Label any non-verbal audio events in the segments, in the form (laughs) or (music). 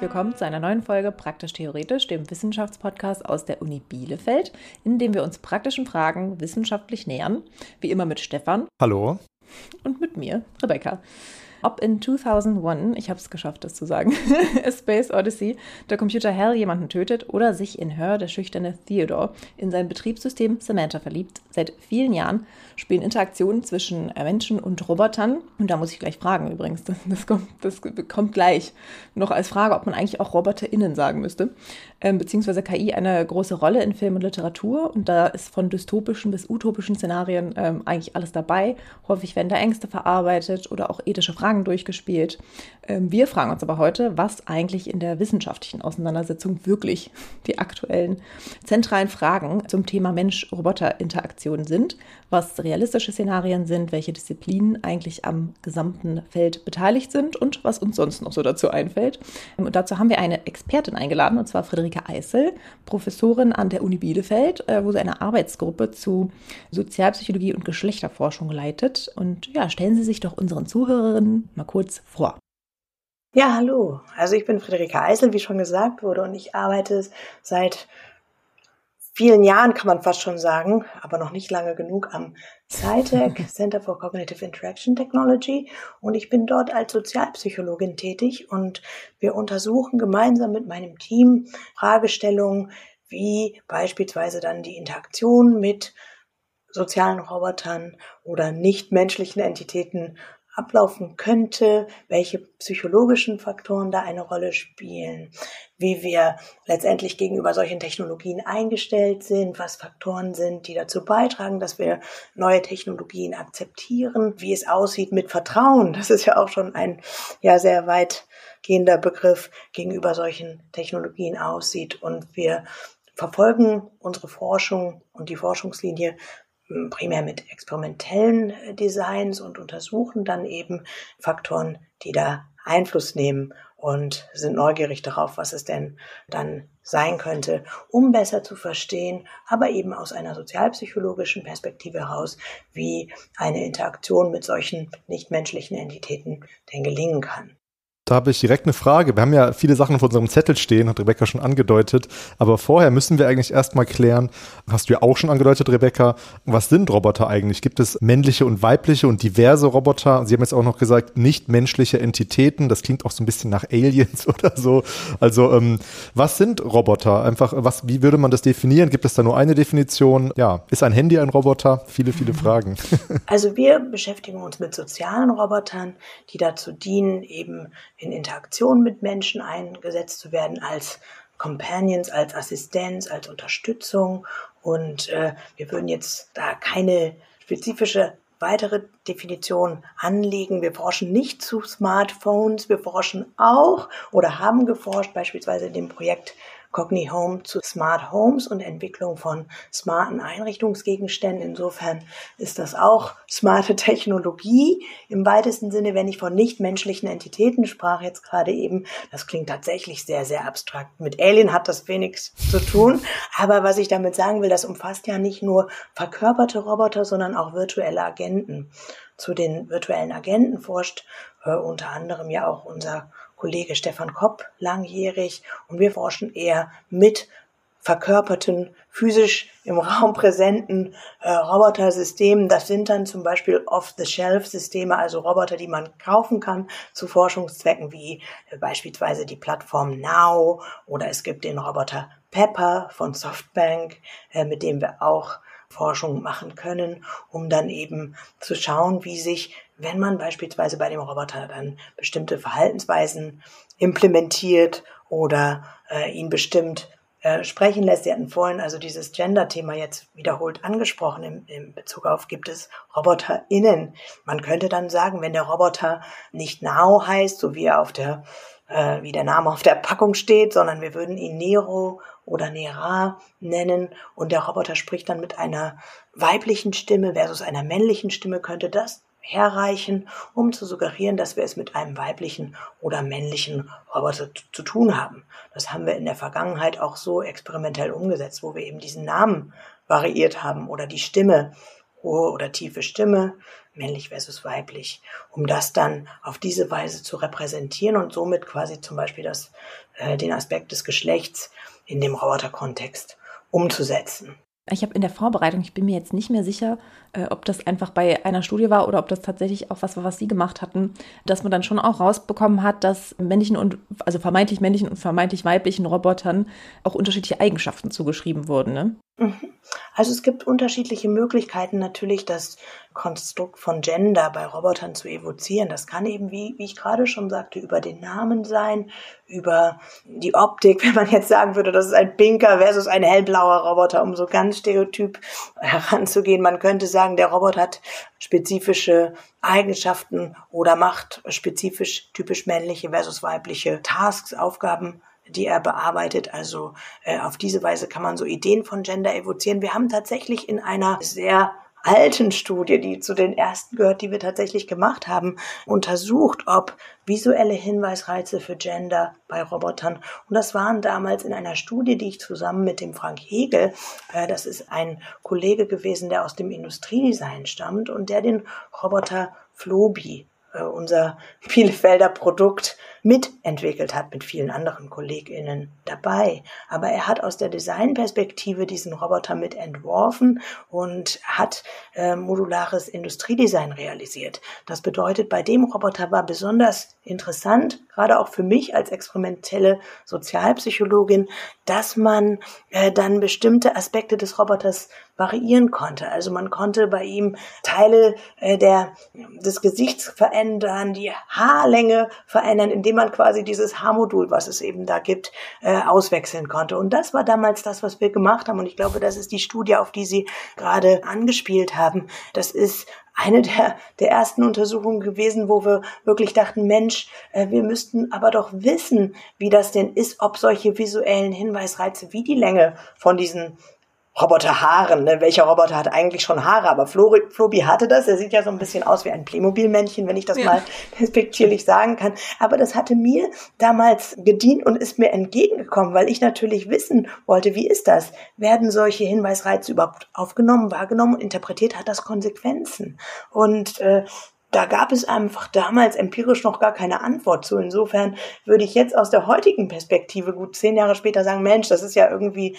willkommen zu einer neuen Folge Praktisch Theoretisch, dem Wissenschaftspodcast aus der Uni Bielefeld, in dem wir uns praktischen Fragen wissenschaftlich nähern. Wie immer mit Stefan. Hallo. Und mit mir, Rebecca. Ob in 2001, ich habe es geschafft, das zu sagen, (laughs) A Space Odyssey, der Computer Hell jemanden tötet oder sich in Her, der schüchterne Theodore, in sein Betriebssystem Samantha verliebt. Seit vielen Jahren spielen Interaktionen zwischen Menschen und Robotern. Und da muss ich gleich fragen übrigens, das, das, kommt, das kommt gleich noch als Frage, ob man eigentlich auch RoboterInnen sagen müsste. Ähm, beziehungsweise KI eine große Rolle in Film und Literatur. Und da ist von dystopischen bis utopischen Szenarien ähm, eigentlich alles dabei. Häufig werden da Ängste verarbeitet oder auch ethische Fragen Fragen durchgespielt. Ähm, wir fragen uns aber heute, was eigentlich in der wissenschaftlichen Auseinandersetzung wirklich (laughs) die aktuellen zentralen Fragen zum Thema Mensch-Roboter-Interaktion sind, was realistische Szenarien sind, welche Disziplinen eigentlich am gesamten Feld beteiligt sind und was uns sonst noch so dazu einfällt. Ähm, und dazu haben wir eine Expertin eingeladen, und zwar Friederike Eisel, Professorin an der Uni Bielefeld, äh, wo sie eine Arbeitsgruppe zu Sozialpsychologie und Geschlechterforschung leitet. Und ja, stellen Sie sich doch unseren Zuhörerinnen mal kurz vor. Ja, hallo. Also ich bin Friederike Eisel, wie schon gesagt wurde, und ich arbeite seit vielen Jahren, kann man fast schon sagen, aber noch nicht lange genug am SciTech, (laughs) Center for Cognitive Interaction Technology. Und ich bin dort als Sozialpsychologin tätig und wir untersuchen gemeinsam mit meinem Team Fragestellungen wie beispielsweise dann die Interaktion mit sozialen Robotern oder nichtmenschlichen Entitäten ablaufen könnte, welche psychologischen Faktoren da eine Rolle spielen, wie wir letztendlich gegenüber solchen Technologien eingestellt sind, was Faktoren sind, die dazu beitragen, dass wir neue Technologien akzeptieren, wie es aussieht mit Vertrauen. Das ist ja auch schon ein ja sehr weitgehender Begriff gegenüber solchen Technologien aussieht und wir verfolgen unsere Forschung und die Forschungslinie primär mit experimentellen äh, Designs und untersuchen dann eben Faktoren, die da Einfluss nehmen und sind neugierig darauf, was es denn dann sein könnte, um besser zu verstehen, aber eben aus einer sozialpsychologischen Perspektive heraus, wie eine Interaktion mit solchen nichtmenschlichen Entitäten denn gelingen kann. Da habe ich direkt eine Frage. Wir haben ja viele Sachen auf unserem Zettel stehen, hat Rebecca schon angedeutet. Aber vorher müssen wir eigentlich erstmal klären, hast du ja auch schon angedeutet, Rebecca, was sind Roboter eigentlich? Gibt es männliche und weibliche und diverse Roboter? Sie haben jetzt auch noch gesagt, nicht menschliche Entitäten. Das klingt auch so ein bisschen nach Aliens (laughs) oder so. Also, ähm, was sind Roboter? Einfach, was, wie würde man das definieren? Gibt es da nur eine Definition? Ja, ist ein Handy ein Roboter? Viele, viele Fragen. Also, wir beschäftigen uns mit sozialen Robotern, die dazu dienen, eben in Interaktion mit Menschen eingesetzt zu werden als Companions, als Assistenz, als Unterstützung. Und äh, wir würden jetzt da keine spezifische weitere Definition anlegen. Wir forschen nicht zu Smartphones, wir forschen auch oder haben geforscht, beispielsweise in dem Projekt Cogni Home zu Smart Homes und Entwicklung von smarten Einrichtungsgegenständen. Insofern ist das auch smarte Technologie im weitesten Sinne, wenn ich von nichtmenschlichen Entitäten sprach jetzt gerade eben. Das klingt tatsächlich sehr, sehr abstrakt. Mit Alien hat das wenig zu tun. Aber was ich damit sagen will, das umfasst ja nicht nur verkörperte Roboter, sondern auch virtuelle Agenten. Zu den virtuellen Agenten forscht äh, unter anderem ja auch unser Kollege Stefan Kopp langjährig und wir forschen eher mit verkörperten, physisch im Raum präsenten äh, Robotersystemen. Das sind dann zum Beispiel Off-the-Shelf-Systeme, also Roboter, die man kaufen kann zu Forschungszwecken, wie äh, beispielsweise die Plattform Now oder es gibt den Roboter Pepper von Softbank, äh, mit dem wir auch Forschung machen können, um dann eben zu schauen, wie sich wenn man beispielsweise bei dem Roboter dann bestimmte Verhaltensweisen implementiert oder äh, ihn bestimmt äh, sprechen lässt. Sie hatten vorhin also dieses Gender-Thema jetzt wiederholt angesprochen im, im Bezug auf, gibt es RoboterInnen. Man könnte dann sagen, wenn der Roboter nicht Now heißt, so wie er auf der, äh, wie der Name auf der Packung steht, sondern wir würden ihn Nero oder Nera nennen und der Roboter spricht dann mit einer weiblichen Stimme versus einer männlichen Stimme, könnte das herreichen, um zu suggerieren, dass wir es mit einem weiblichen oder männlichen Roboter zu tun haben. Das haben wir in der Vergangenheit auch so experimentell umgesetzt, wo wir eben diesen Namen variiert haben oder die Stimme, hohe oder tiefe Stimme, männlich versus weiblich, um das dann auf diese Weise zu repräsentieren und somit quasi zum Beispiel das, äh, den Aspekt des Geschlechts in dem Roboterkontext umzusetzen. Ich habe in der Vorbereitung, ich bin mir jetzt nicht mehr sicher, äh, ob das einfach bei einer Studie war oder ob das tatsächlich auch was war, was Sie gemacht hatten, dass man dann schon auch rausbekommen hat, dass männlichen und, also vermeintlich männlichen und vermeintlich weiblichen Robotern auch unterschiedliche Eigenschaften zugeschrieben wurden. Ne? Also es gibt unterschiedliche Möglichkeiten natürlich, das Konstrukt von Gender bei Robotern zu evozieren. Das kann eben, wie, wie ich gerade schon sagte, über den Namen sein, über die Optik, (laughs) wenn man jetzt sagen würde, das ist ein pinker versus ein hellblauer Roboter, um so ganz stereotyp heranzugehen. Man könnte sagen, der Roboter hat spezifische Eigenschaften oder macht spezifisch typisch männliche versus weibliche Tasks, Aufgaben die er bearbeitet. Also äh, auf diese Weise kann man so Ideen von Gender evozieren. Wir haben tatsächlich in einer sehr alten Studie, die zu den ersten gehört, die wir tatsächlich gemacht haben, untersucht, ob visuelle Hinweisreize für Gender bei Robotern. Und das waren damals in einer Studie, die ich zusammen mit dem Frank Hegel, äh, das ist ein Kollege gewesen, der aus dem Industriedesign stammt und der den Roboter Flobi äh, unser Bielefelder Produkt mitentwickelt hat mit vielen anderen KollegInnen dabei. Aber er hat aus der Designperspektive diesen Roboter mit entworfen und hat äh, modulares Industriedesign realisiert. Das bedeutet, bei dem Roboter war besonders interessant, gerade auch für mich als experimentelle Sozialpsychologin, dass man äh, dann bestimmte Aspekte des Roboters variieren konnte. Also man konnte bei ihm Teile äh, der, des Gesichts verändern, die Haarlänge verändern, indem man quasi dieses Haarmodul, was es eben da gibt, äh, auswechseln konnte. Und das war damals das, was wir gemacht haben. Und ich glaube, das ist die Studie, auf die Sie gerade angespielt haben. Das ist eine der, der ersten Untersuchungen gewesen, wo wir wirklich dachten, Mensch, äh, wir müssten aber doch wissen, wie das denn ist, ob solche visuellen Hinweisreize wie die Länge von diesen Roboterhaaren. Ne? Welcher Roboter hat eigentlich schon Haare? Aber Flori, Flobi hatte das. Er sieht ja so ein bisschen aus wie ein Playmobil-Männchen, wenn ich das ja. mal (laughs) respektierlich sagen kann. Aber das hatte mir damals gedient und ist mir entgegengekommen, weil ich natürlich wissen wollte, wie ist das? Werden solche Hinweisreize überhaupt aufgenommen, wahrgenommen und interpretiert? Hat das Konsequenzen? Und äh, da gab es einfach damals empirisch noch gar keine Antwort zu. Insofern würde ich jetzt aus der heutigen Perspektive gut zehn Jahre später sagen, Mensch, das ist ja irgendwie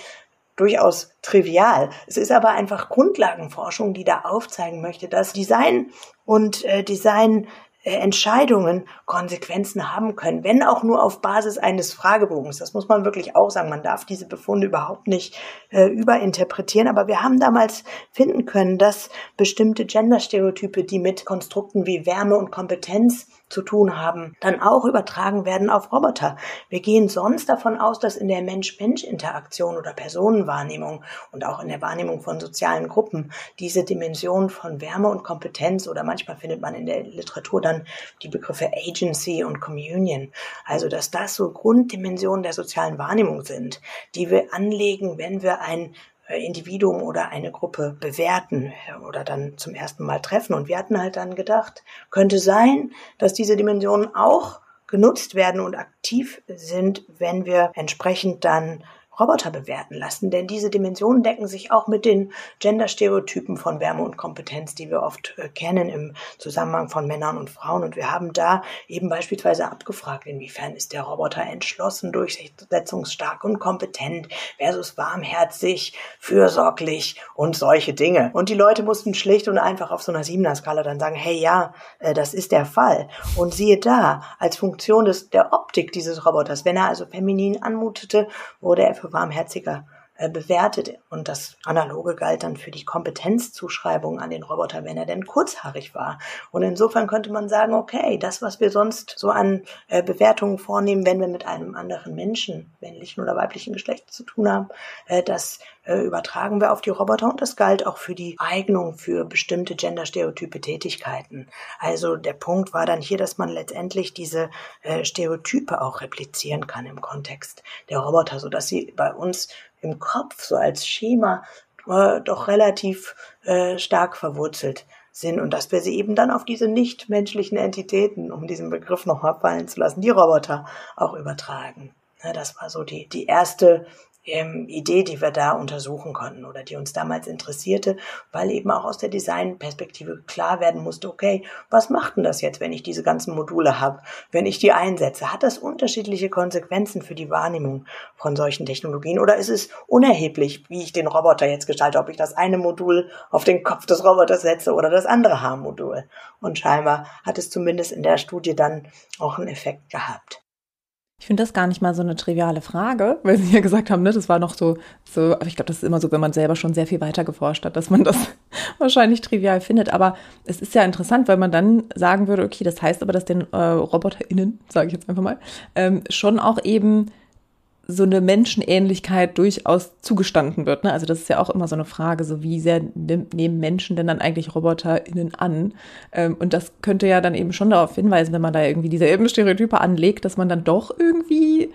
durchaus trivial. Es ist aber einfach Grundlagenforschung, die da aufzeigen möchte, dass Design und äh, Design äh, Entscheidungen Konsequenzen haben können, wenn auch nur auf Basis eines Fragebogens. Das muss man wirklich auch sagen. Man darf diese Befunde überhaupt nicht äh, überinterpretieren. Aber wir haben damals finden können, dass bestimmte Genderstereotype, die mit Konstrukten wie Wärme und Kompetenz zu tun haben, dann auch übertragen werden auf Roboter. Wir gehen sonst davon aus, dass in der Mensch-Mensch-Interaktion oder Personenwahrnehmung und auch in der Wahrnehmung von sozialen Gruppen diese Dimension von Wärme und Kompetenz oder manchmal findet man in der Literatur dann die Begriffe Agency und Communion. Also, dass das so Grunddimensionen der sozialen Wahrnehmung sind, die wir anlegen, wenn wir ein Individuum oder eine Gruppe bewerten oder dann zum ersten Mal treffen. Und wir hatten halt dann gedacht, könnte sein, dass diese Dimensionen auch genutzt werden und aktiv sind, wenn wir entsprechend dann Roboter bewerten lassen, denn diese Dimensionen decken sich auch mit den Gender-Stereotypen von Wärme und Kompetenz, die wir oft äh, kennen im Zusammenhang von Männern und Frauen. Und wir haben da eben beispielsweise abgefragt, inwiefern ist der Roboter entschlossen, durchsetzungsstark und kompetent versus warmherzig, fürsorglich und solche Dinge. Und die Leute mussten schlicht und einfach auf so einer Siebener-Skala dann sagen, hey ja, äh, das ist der Fall. Und siehe da, als Funktion des, der Optik dieses Roboters, wenn er also feminin anmutete, wurde er für warmherziger äh, bewertet. Und das Analoge galt dann für die Kompetenzzuschreibung an den Roboter, wenn er denn kurzhaarig war. Und insofern könnte man sagen, okay, das, was wir sonst so an äh, Bewertungen vornehmen, wenn wir mit einem anderen Menschen, männlichen oder weiblichen Geschlecht zu tun haben, äh, das äh, übertragen wir auf die Roboter und das galt auch für die Eignung für bestimmte genderstereotype Tätigkeiten. Also der Punkt war dann hier, dass man letztendlich diese äh, Stereotype auch replizieren kann im Kontext der Roboter, so dass sie bei uns im Kopf so als Schema äh, doch relativ äh, stark verwurzelt sind und dass wir sie eben dann auf diese nichtmenschlichen Entitäten, um diesen Begriff nochmal fallen zu lassen, die Roboter auch übertragen. Das war so die, die erste Idee, die wir da untersuchen konnten oder die uns damals interessierte, weil eben auch aus der Designperspektive klar werden musste, okay, was macht denn das jetzt, wenn ich diese ganzen Module habe, wenn ich die einsetze? Hat das unterschiedliche Konsequenzen für die Wahrnehmung von solchen Technologien oder ist es unerheblich, wie ich den Roboter jetzt gestalte, ob ich das eine Modul auf den Kopf des Roboters setze oder das andere Haarmodul? Und scheinbar hat es zumindest in der Studie dann auch einen Effekt gehabt. Ich finde das gar nicht mal so eine triviale Frage, weil Sie ja gesagt haben, ne, das war noch so, so, aber ich glaube, das ist immer so, wenn man selber schon sehr viel weiter geforscht hat, dass man das (laughs) wahrscheinlich trivial findet. Aber es ist ja interessant, weil man dann sagen würde, okay, das heißt aber, dass den äh, RoboterInnen, sage ich jetzt einfach mal, ähm, schon auch eben so eine Menschenähnlichkeit durchaus zugestanden wird. Ne? Also das ist ja auch immer so eine Frage, so wie sehr nehmen Menschen denn dann eigentlich RoboterInnen an? Ähm, und das könnte ja dann eben schon darauf hinweisen, wenn man da irgendwie dieselben Stereotype anlegt, dass man dann doch irgendwie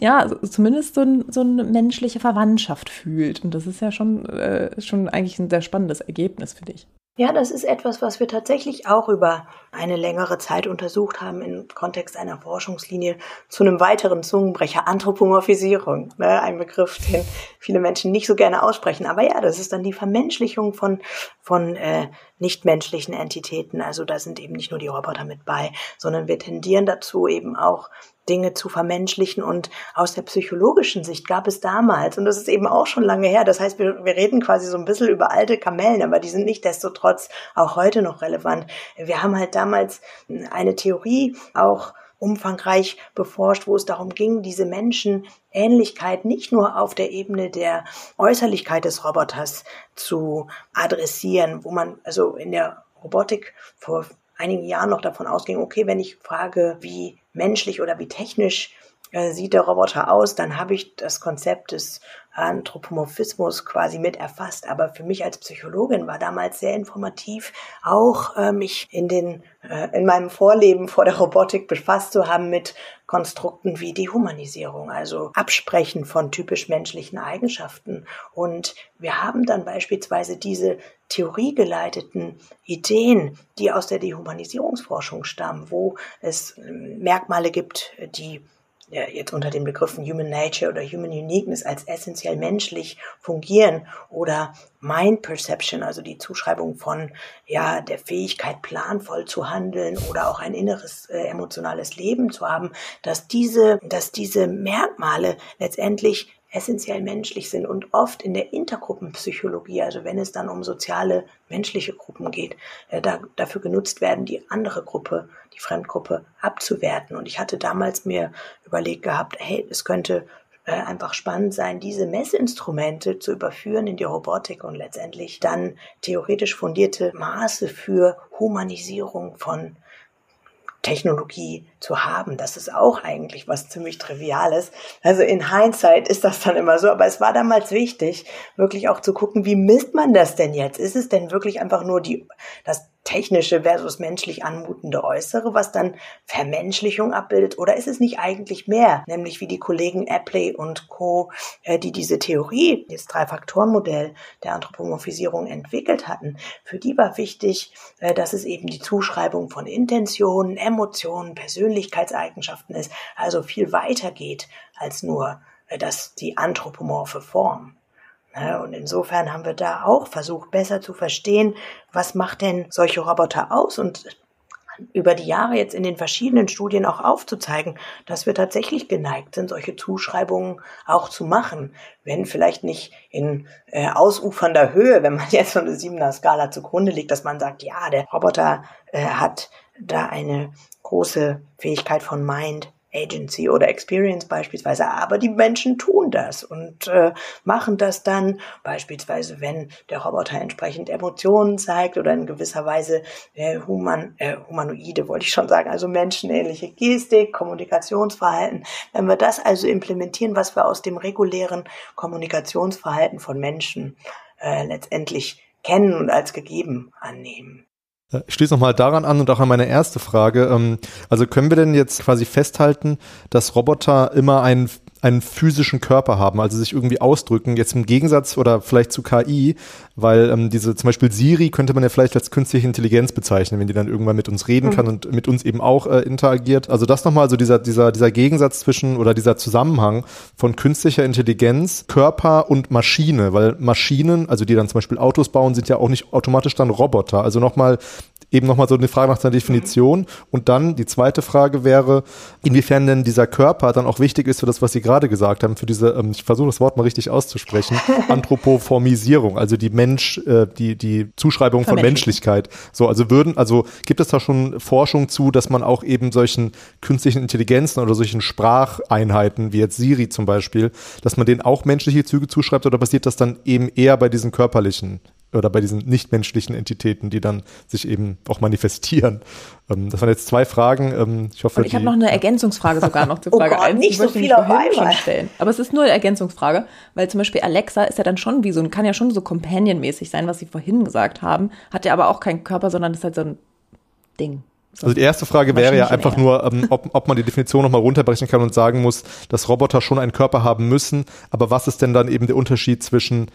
ja, zumindest so, ein, so eine menschliche Verwandtschaft fühlt. Und das ist ja schon, äh, schon eigentlich ein sehr spannendes Ergebnis, finde ich. Ja, das ist etwas, was wir tatsächlich auch über eine längere Zeit untersucht haben im Kontext einer Forschungslinie zu einem weiteren Zungenbrecher, Anthropomorphisierung. Ne? Ein Begriff, den viele Menschen nicht so gerne aussprechen. Aber ja, das ist dann die Vermenschlichung von, von äh, nichtmenschlichen Entitäten. Also da sind eben nicht nur die Roboter mit bei, sondern wir tendieren dazu eben auch Dinge zu vermenschlichen. Und aus der psychologischen Sicht gab es damals, und das ist eben auch schon lange her, das heißt, wir, wir reden quasi so ein bisschen über alte Kamellen, aber die sind nicht desto trotz auch heute noch relevant. Wir haben halt damals eine Theorie auch umfangreich beforscht, wo es darum ging, diese Menschen Ähnlichkeit nicht nur auf der Ebene der Äußerlichkeit des Roboters zu adressieren, wo man also in der Robotik vor einigen Jahren noch davon ausging, okay, wenn ich frage, wie menschlich oder wie technisch äh, sieht der Roboter aus, dann habe ich das Konzept des Anthropomorphismus quasi mit erfasst. Aber für mich als Psychologin war damals sehr informativ, auch äh, mich in den äh, in meinem Vorleben vor der Robotik befasst zu haben mit Konstrukten wie Dehumanisierung, also Absprechen von typisch menschlichen Eigenschaften. Und wir haben dann beispielsweise diese theoriegeleiteten Ideen, die aus der Dehumanisierungsforschung stammen, wo es ähm, Merkmale gibt, die jetzt unter den Begriffen Human Nature oder Human Uniqueness als essentiell menschlich fungieren oder Mind Perception, also die Zuschreibung von ja der Fähigkeit planvoll zu handeln oder auch ein inneres äh, emotionales Leben zu haben, dass diese dass diese Merkmale letztendlich essentiell menschlich sind und oft in der Intergruppenpsychologie, also wenn es dann um soziale menschliche Gruppen geht, äh, da, dafür genutzt werden, die andere Gruppe, die Fremdgruppe abzuwerten. Und ich hatte damals mir überlegt gehabt, hey, es könnte äh, einfach spannend sein, diese Messinstrumente zu überführen in die Robotik und letztendlich dann theoretisch fundierte Maße für Humanisierung von Technologie zu haben. Das ist auch eigentlich was ziemlich Triviales. Also in Hindsight ist das dann immer so, aber es war damals wichtig, wirklich auch zu gucken, wie misst man das denn jetzt? Ist es denn wirklich einfach nur die, das technische versus menschlich anmutende Äußere, was dann Vermenschlichung abbildet? Oder ist es nicht eigentlich mehr? Nämlich wie die Kollegen Apley und Co., äh, die diese Theorie, das Drei-Faktoren-Modell der Anthropomorphisierung entwickelt hatten, für die war wichtig, äh, dass es eben die Zuschreibung von Intentionen, Emotionen, Persönlichkeitseigenschaften ist, also viel weiter geht als nur äh, das, die anthropomorphe Form. Ne, und insofern haben wir da auch versucht, besser zu verstehen, was macht denn solche Roboter aus und über die Jahre jetzt in den verschiedenen Studien auch aufzuzeigen, dass wir tatsächlich geneigt sind, solche Zuschreibungen auch zu machen. Wenn vielleicht nicht in äh, ausufernder Höhe, wenn man (laughs) jetzt so eine siebener Skala zugrunde legt, dass man sagt, ja, der Roboter äh, hat da eine große Fähigkeit von Mind, Agency oder Experience beispielsweise, aber die Menschen tun das und äh, machen das dann beispielsweise, wenn der Roboter entsprechend Emotionen zeigt oder in gewisser Weise äh, human, äh, humanoide, wollte ich schon sagen, also menschenähnliche Gestik, Kommunikationsverhalten. Wenn wir das also implementieren, was wir aus dem regulären Kommunikationsverhalten von Menschen äh, letztendlich kennen und als gegeben annehmen. Ich schließe nochmal daran an und auch an meine erste Frage. Ähm, also können wir denn jetzt quasi festhalten, dass Roboter immer ein, einen physischen Körper haben, also sich irgendwie ausdrücken. Jetzt im Gegensatz oder vielleicht zu KI, weil ähm, diese zum Beispiel Siri könnte man ja vielleicht als künstliche Intelligenz bezeichnen, wenn die dann irgendwann mit uns reden mhm. kann und mit uns eben auch äh, interagiert. Also das nochmal so dieser, dieser, dieser Gegensatz zwischen oder dieser Zusammenhang von künstlicher Intelligenz, Körper und Maschine, weil Maschinen, also die dann zum Beispiel Autos bauen, sind ja auch nicht automatisch dann Roboter. Also nochmal eben nochmal so eine Frage nach der Definition. Und dann die zweite Frage wäre, inwiefern denn dieser Körper dann auch wichtig ist für das, was Sie gerade gesagt haben, für diese, ähm, ich versuche das Wort mal richtig auszusprechen, (laughs) Anthropoformisierung, also die Mensch, äh, die, die Zuschreibung von Menschlichkeit. So, also würden, also gibt es da schon Forschung zu, dass man auch eben solchen künstlichen Intelligenzen oder solchen Spracheinheiten, wie jetzt Siri zum Beispiel, dass man denen auch menschliche Züge zuschreibt oder passiert das dann eben eher bei diesen körperlichen oder bei diesen nichtmenschlichen Entitäten, die dann sich eben auch manifestieren. Ähm, das waren jetzt zwei Fragen. Ähm, ich hoffe, Und ich habe noch eine Ergänzungsfrage sogar noch zur Frage oh Gott, 1. Nicht so viel auf einmal. Stellen. Aber es ist nur eine Ergänzungsfrage, weil zum Beispiel Alexa ist ja dann schon wie so ein, kann ja schon so Companion-mäßig sein, was Sie vorhin gesagt haben, hat ja aber auch keinen Körper, sondern ist halt so ein Ding. So also die erste Frage wäre ja einfach eher. nur, ähm, ob, ob man die Definition nochmal runterbrechen kann und sagen muss, dass Roboter schon einen Körper haben müssen, aber was ist denn dann eben der Unterschied zwischen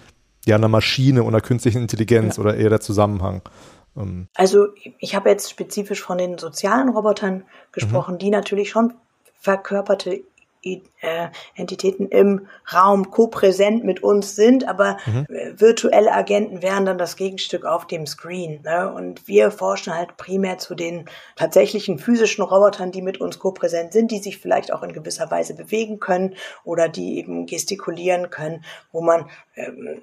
ja einer Maschine oder künstlichen Intelligenz ja. oder eher der Zusammenhang? Ähm. Also ich habe jetzt spezifisch von den sozialen Robotern gesprochen, mhm. die natürlich schon verkörperte äh, Entitäten im Raum kopräsent mit uns sind, aber mhm. virtuelle Agenten wären dann das Gegenstück auf dem Screen. Ne? Und wir forschen halt primär zu den tatsächlichen physischen Robotern, die mit uns kopräsent sind, die sich vielleicht auch in gewisser Weise bewegen können oder die eben gestikulieren können, wo man ähm,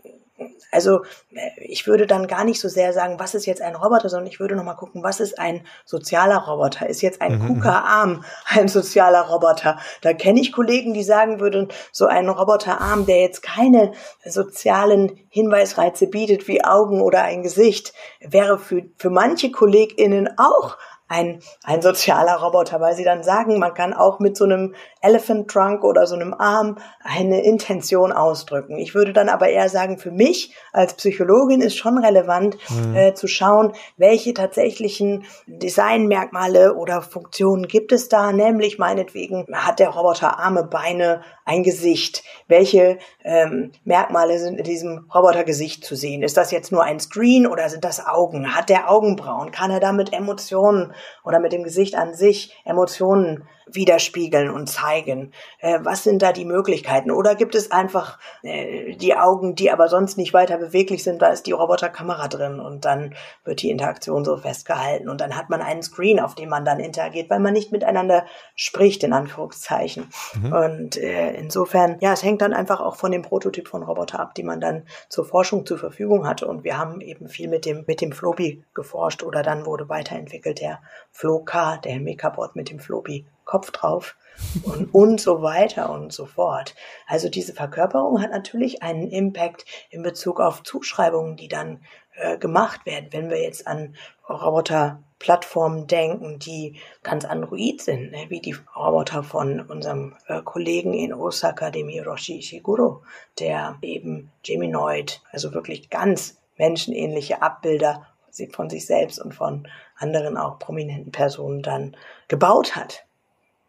also äh, ich würde dann gar nicht so sehr sagen, was ist jetzt ein Roboter, sondern ich würde nochmal gucken, was ist ein sozialer Roboter? Ist jetzt ein mhm. KUKA-Arm (laughs) ein sozialer Roboter? Da kenne ich Kollegen, die sagen würden, so ein Roboterarm, der jetzt keine sozialen Hinweisreize bietet wie Augen oder ein Gesicht, wäre für, für manche KollegInnen auch ein, ein sozialer Roboter, weil sie dann sagen, man kann auch mit so einem Elephant Trunk oder so einem Arm eine Intention ausdrücken. Ich würde dann aber eher sagen, für mich als Psychologin ist schon relevant mhm. äh, zu schauen, welche tatsächlichen Designmerkmale oder Funktionen gibt es da, nämlich meinetwegen hat der Roboter Arme, Beine, ein Gesicht. Welche ähm, Merkmale sind in diesem Robotergesicht zu sehen? Ist das jetzt nur ein Screen oder sind das Augen? Hat der Augenbrauen? Kann er damit Emotionen oder mit dem Gesicht an sich Emotionen widerspiegeln und zeigen? Äh, was sind da die Möglichkeiten? Oder gibt es einfach äh, die Augen, die aber sonst nicht weiter beweglich sind, da ist die Roboterkamera drin und dann wird die Interaktion so festgehalten und dann hat man einen Screen, auf dem man dann interagiert, weil man nicht miteinander spricht, in Anführungszeichen. Mhm. Und äh, insofern, ja, es hängt dann einfach auch von dem Prototyp von Roboter ab, die man dann zur Forschung zur Verfügung hatte. Und wir haben eben viel mit dem, mit dem Flobi geforscht oder dann wurde weiterentwickelt der Flo-K, der Mekabot mit dem Flobi Kopf drauf und, (laughs) und so weiter und so fort. Also diese Verkörperung hat natürlich einen Impact in Bezug auf Zuschreibungen, die dann äh, gemacht werden. Wenn wir jetzt an Roboterplattformen denken, die ganz android sind, ne, wie die Roboter von unserem äh, Kollegen in Osaka, dem Hiroshi Ishiguro, der eben Geminoid, also wirklich ganz menschenähnliche Abbilder von sich selbst und von anderen auch prominenten Personen dann gebaut hat.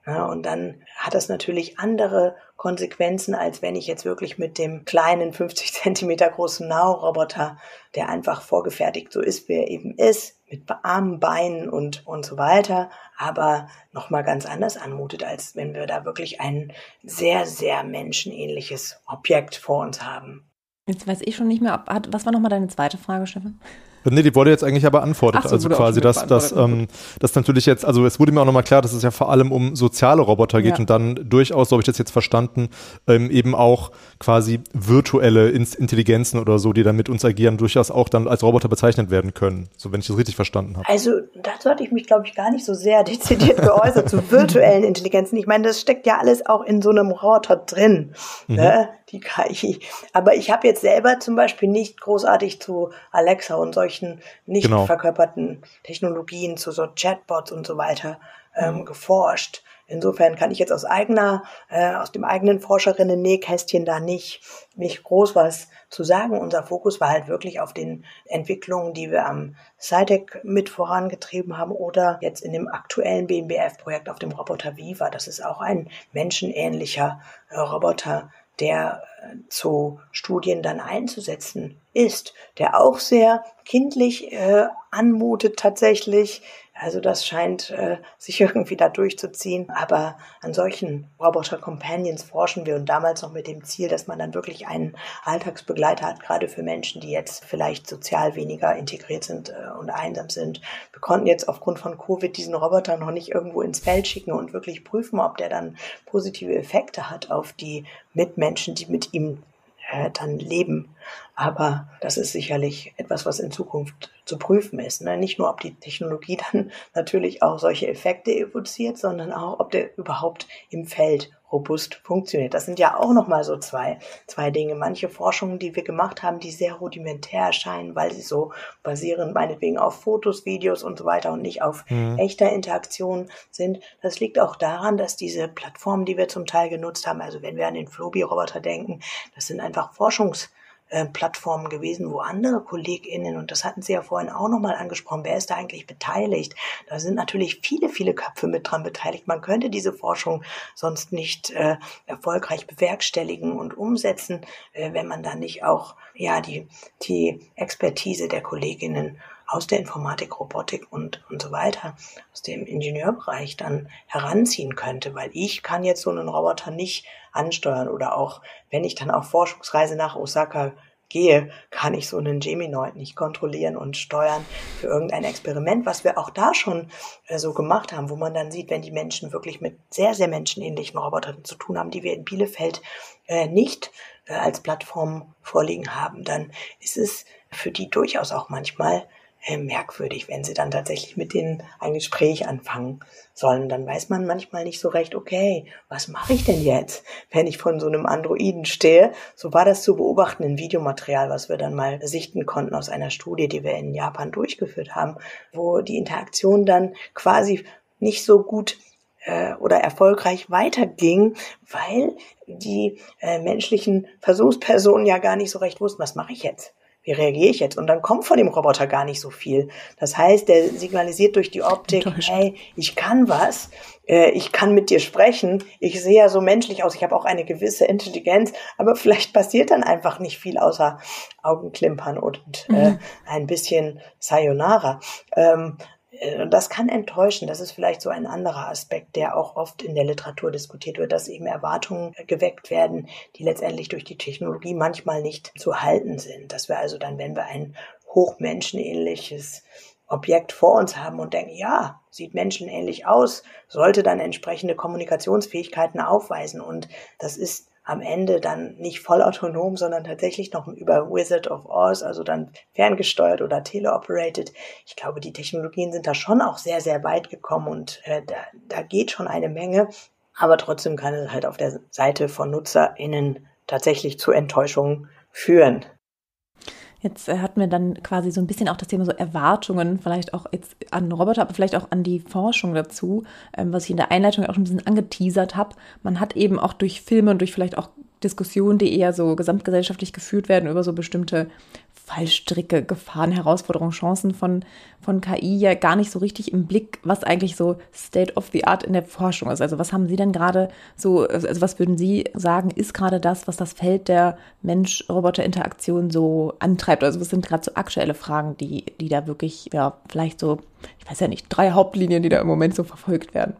Ja, und dann hat das natürlich andere Konsequenzen, als wenn ich jetzt wirklich mit dem kleinen 50 (laughs) Zentimeter großen Now-Roboter, der einfach vorgefertigt so ist, wie er eben ist, mit Armen, Beinen und, und so weiter, aber nochmal ganz anders anmutet, als wenn wir da wirklich ein sehr, sehr menschenähnliches Objekt vor uns haben. Jetzt weiß ich schon nicht mehr, was war nochmal deine zweite Frage, Stefan? Nee, die wurde jetzt eigentlich aber antwortet. So, also quasi, dass das, ähm, das natürlich jetzt, also es wurde mir auch nochmal klar, dass es ja vor allem um soziale Roboter geht ja. und dann durchaus, so habe ich das jetzt verstanden, ähm, eben auch quasi virtuelle Intelligenzen oder so, die dann mit uns agieren, durchaus auch dann als Roboter bezeichnet werden können. So, wenn ich das richtig verstanden habe. Also, dazu hatte ich mich, glaube ich, gar nicht so sehr (laughs) dezidiert geäußert zu virtuellen Intelligenzen. Ich meine, das steckt ja alles auch in so einem Roboter drin. Mhm. Ne? Die KI. Aber ich habe jetzt selber zum Beispiel nicht großartig zu Alexa und solchen nicht genau. verkörperten Technologien, zu so Chatbots und so weiter ähm, mhm. geforscht. Insofern kann ich jetzt aus eigener, äh, aus dem eigenen Forscherinnen-Nähkästchen da nicht, nicht groß was zu sagen. Unser Fokus war halt wirklich auf den Entwicklungen, die wir am SciTech mit vorangetrieben haben oder jetzt in dem aktuellen BMBF-Projekt auf dem Roboter Viva. Das ist auch ein menschenähnlicher äh, Roboter, der äh, zu Studien dann einzusetzen ist, der auch sehr kindlich äh, anmutet tatsächlich, also das scheint äh, sich (laughs) irgendwie da durchzuziehen. Aber an solchen Roboter-Companions forschen wir und damals noch mit dem Ziel, dass man dann wirklich einen Alltagsbegleiter hat, gerade für Menschen, die jetzt vielleicht sozial weniger integriert sind äh, und einsam sind. Wir konnten jetzt aufgrund von Covid diesen Roboter noch nicht irgendwo ins Feld schicken und wirklich prüfen, ob der dann positive Effekte hat auf die Mitmenschen, die mit ihm äh, dann leben. Aber das ist sicherlich etwas, was in Zukunft zu prüfen ist. Ne? Nicht nur, ob die Technologie (laughs) dann natürlich auch solche Effekte evoziert, sondern auch, ob der überhaupt im Feld robust funktioniert. Das sind ja auch nochmal so zwei, zwei Dinge. Manche Forschungen, die wir gemacht haben, die sehr rudimentär erscheinen, weil sie so basieren, meinetwegen auf Fotos, Videos und so weiter und nicht auf mhm. echter Interaktion sind. Das liegt auch daran, dass diese Plattformen, die wir zum Teil genutzt haben, also wenn wir an den Flobi-Roboter denken, das sind einfach Forschungs- äh, Plattformen gewesen, wo andere KollegInnen, und das hatten Sie ja vorhin auch nochmal angesprochen, wer ist da eigentlich beteiligt? Da sind natürlich viele, viele Köpfe mit dran beteiligt. Man könnte diese Forschung sonst nicht äh, erfolgreich bewerkstelligen und umsetzen, äh, wenn man da nicht auch ja die, die Expertise der KollegInnen aus der Informatik, Robotik und, und so weiter, aus dem Ingenieurbereich dann heranziehen könnte, weil ich kann jetzt so einen Roboter nicht ansteuern oder auch, wenn ich dann auf Forschungsreise nach Osaka gehe, kann ich so einen Geminoid nicht kontrollieren und steuern für irgendein Experiment, was wir auch da schon äh, so gemacht haben, wo man dann sieht, wenn die Menschen wirklich mit sehr, sehr menschenähnlichen Robotern zu tun haben, die wir in Bielefeld äh, nicht äh, als Plattform vorliegen haben, dann ist es für die durchaus auch manchmal äh, merkwürdig, wenn sie dann tatsächlich mit denen ein Gespräch anfangen sollen. Dann weiß man manchmal nicht so recht, okay, was mache ich denn jetzt, wenn ich von so einem Androiden stehe? So war das zu beobachten in Videomaterial, was wir dann mal sichten konnten aus einer Studie, die wir in Japan durchgeführt haben, wo die Interaktion dann quasi nicht so gut äh, oder erfolgreich weiterging, weil die äh, menschlichen Versuchspersonen ja gar nicht so recht wussten, was mache ich jetzt? Wie reagiere ich jetzt? Und dann kommt von dem Roboter gar nicht so viel. Das heißt, der signalisiert durch die Optik, hey, ich kann was, äh, ich kann mit dir sprechen, ich sehe ja so menschlich aus, ich habe auch eine gewisse Intelligenz, aber vielleicht passiert dann einfach nicht viel außer Augenklimpern und äh, mhm. ein bisschen Sayonara. Ähm, äh, das kann enttäuschen. Das ist vielleicht so ein anderer Aspekt, der auch oft in der Literatur diskutiert wird, dass eben Erwartungen geweckt werden, die letztendlich durch die Technologie manchmal nicht zu halten sind. Dass wir also dann, wenn wir ein hochmenschenähnliches Objekt vor uns haben und denken, ja, sieht menschenähnlich aus, sollte dann entsprechende Kommunikationsfähigkeiten aufweisen. Und das ist am Ende dann nicht voll autonom, sondern tatsächlich noch über Wizard of Oz, also dann ferngesteuert oder teleoperated. Ich glaube, die Technologien sind da schon auch sehr, sehr weit gekommen und äh, da, da geht schon eine Menge. Aber trotzdem kann es halt auf der Seite von NutzerInnen tatsächlich zu Enttäuschungen führen. Jetzt äh, hatten wir dann quasi so ein bisschen auch das Thema so Erwartungen, vielleicht auch jetzt an Roboter, aber vielleicht auch an die Forschung dazu, ähm, was ich in der Einleitung auch schon ein bisschen angeteasert habe. Man hat eben auch durch Filme und durch vielleicht auch Diskussionen, die eher so gesamtgesellschaftlich geführt werden über so bestimmte Fallstricke, Gefahren, Herausforderungen, Chancen von, von KI ja gar nicht so richtig im Blick, was eigentlich so State of the Art in der Forschung ist. Also was haben Sie denn gerade so, also was würden Sie sagen, ist gerade das, was das Feld der Mensch-Roboter-Interaktion so antreibt? Also was sind gerade so aktuelle Fragen, die, die da wirklich, ja, vielleicht so, ich weiß ja nicht, drei Hauptlinien, die da im Moment so verfolgt werden?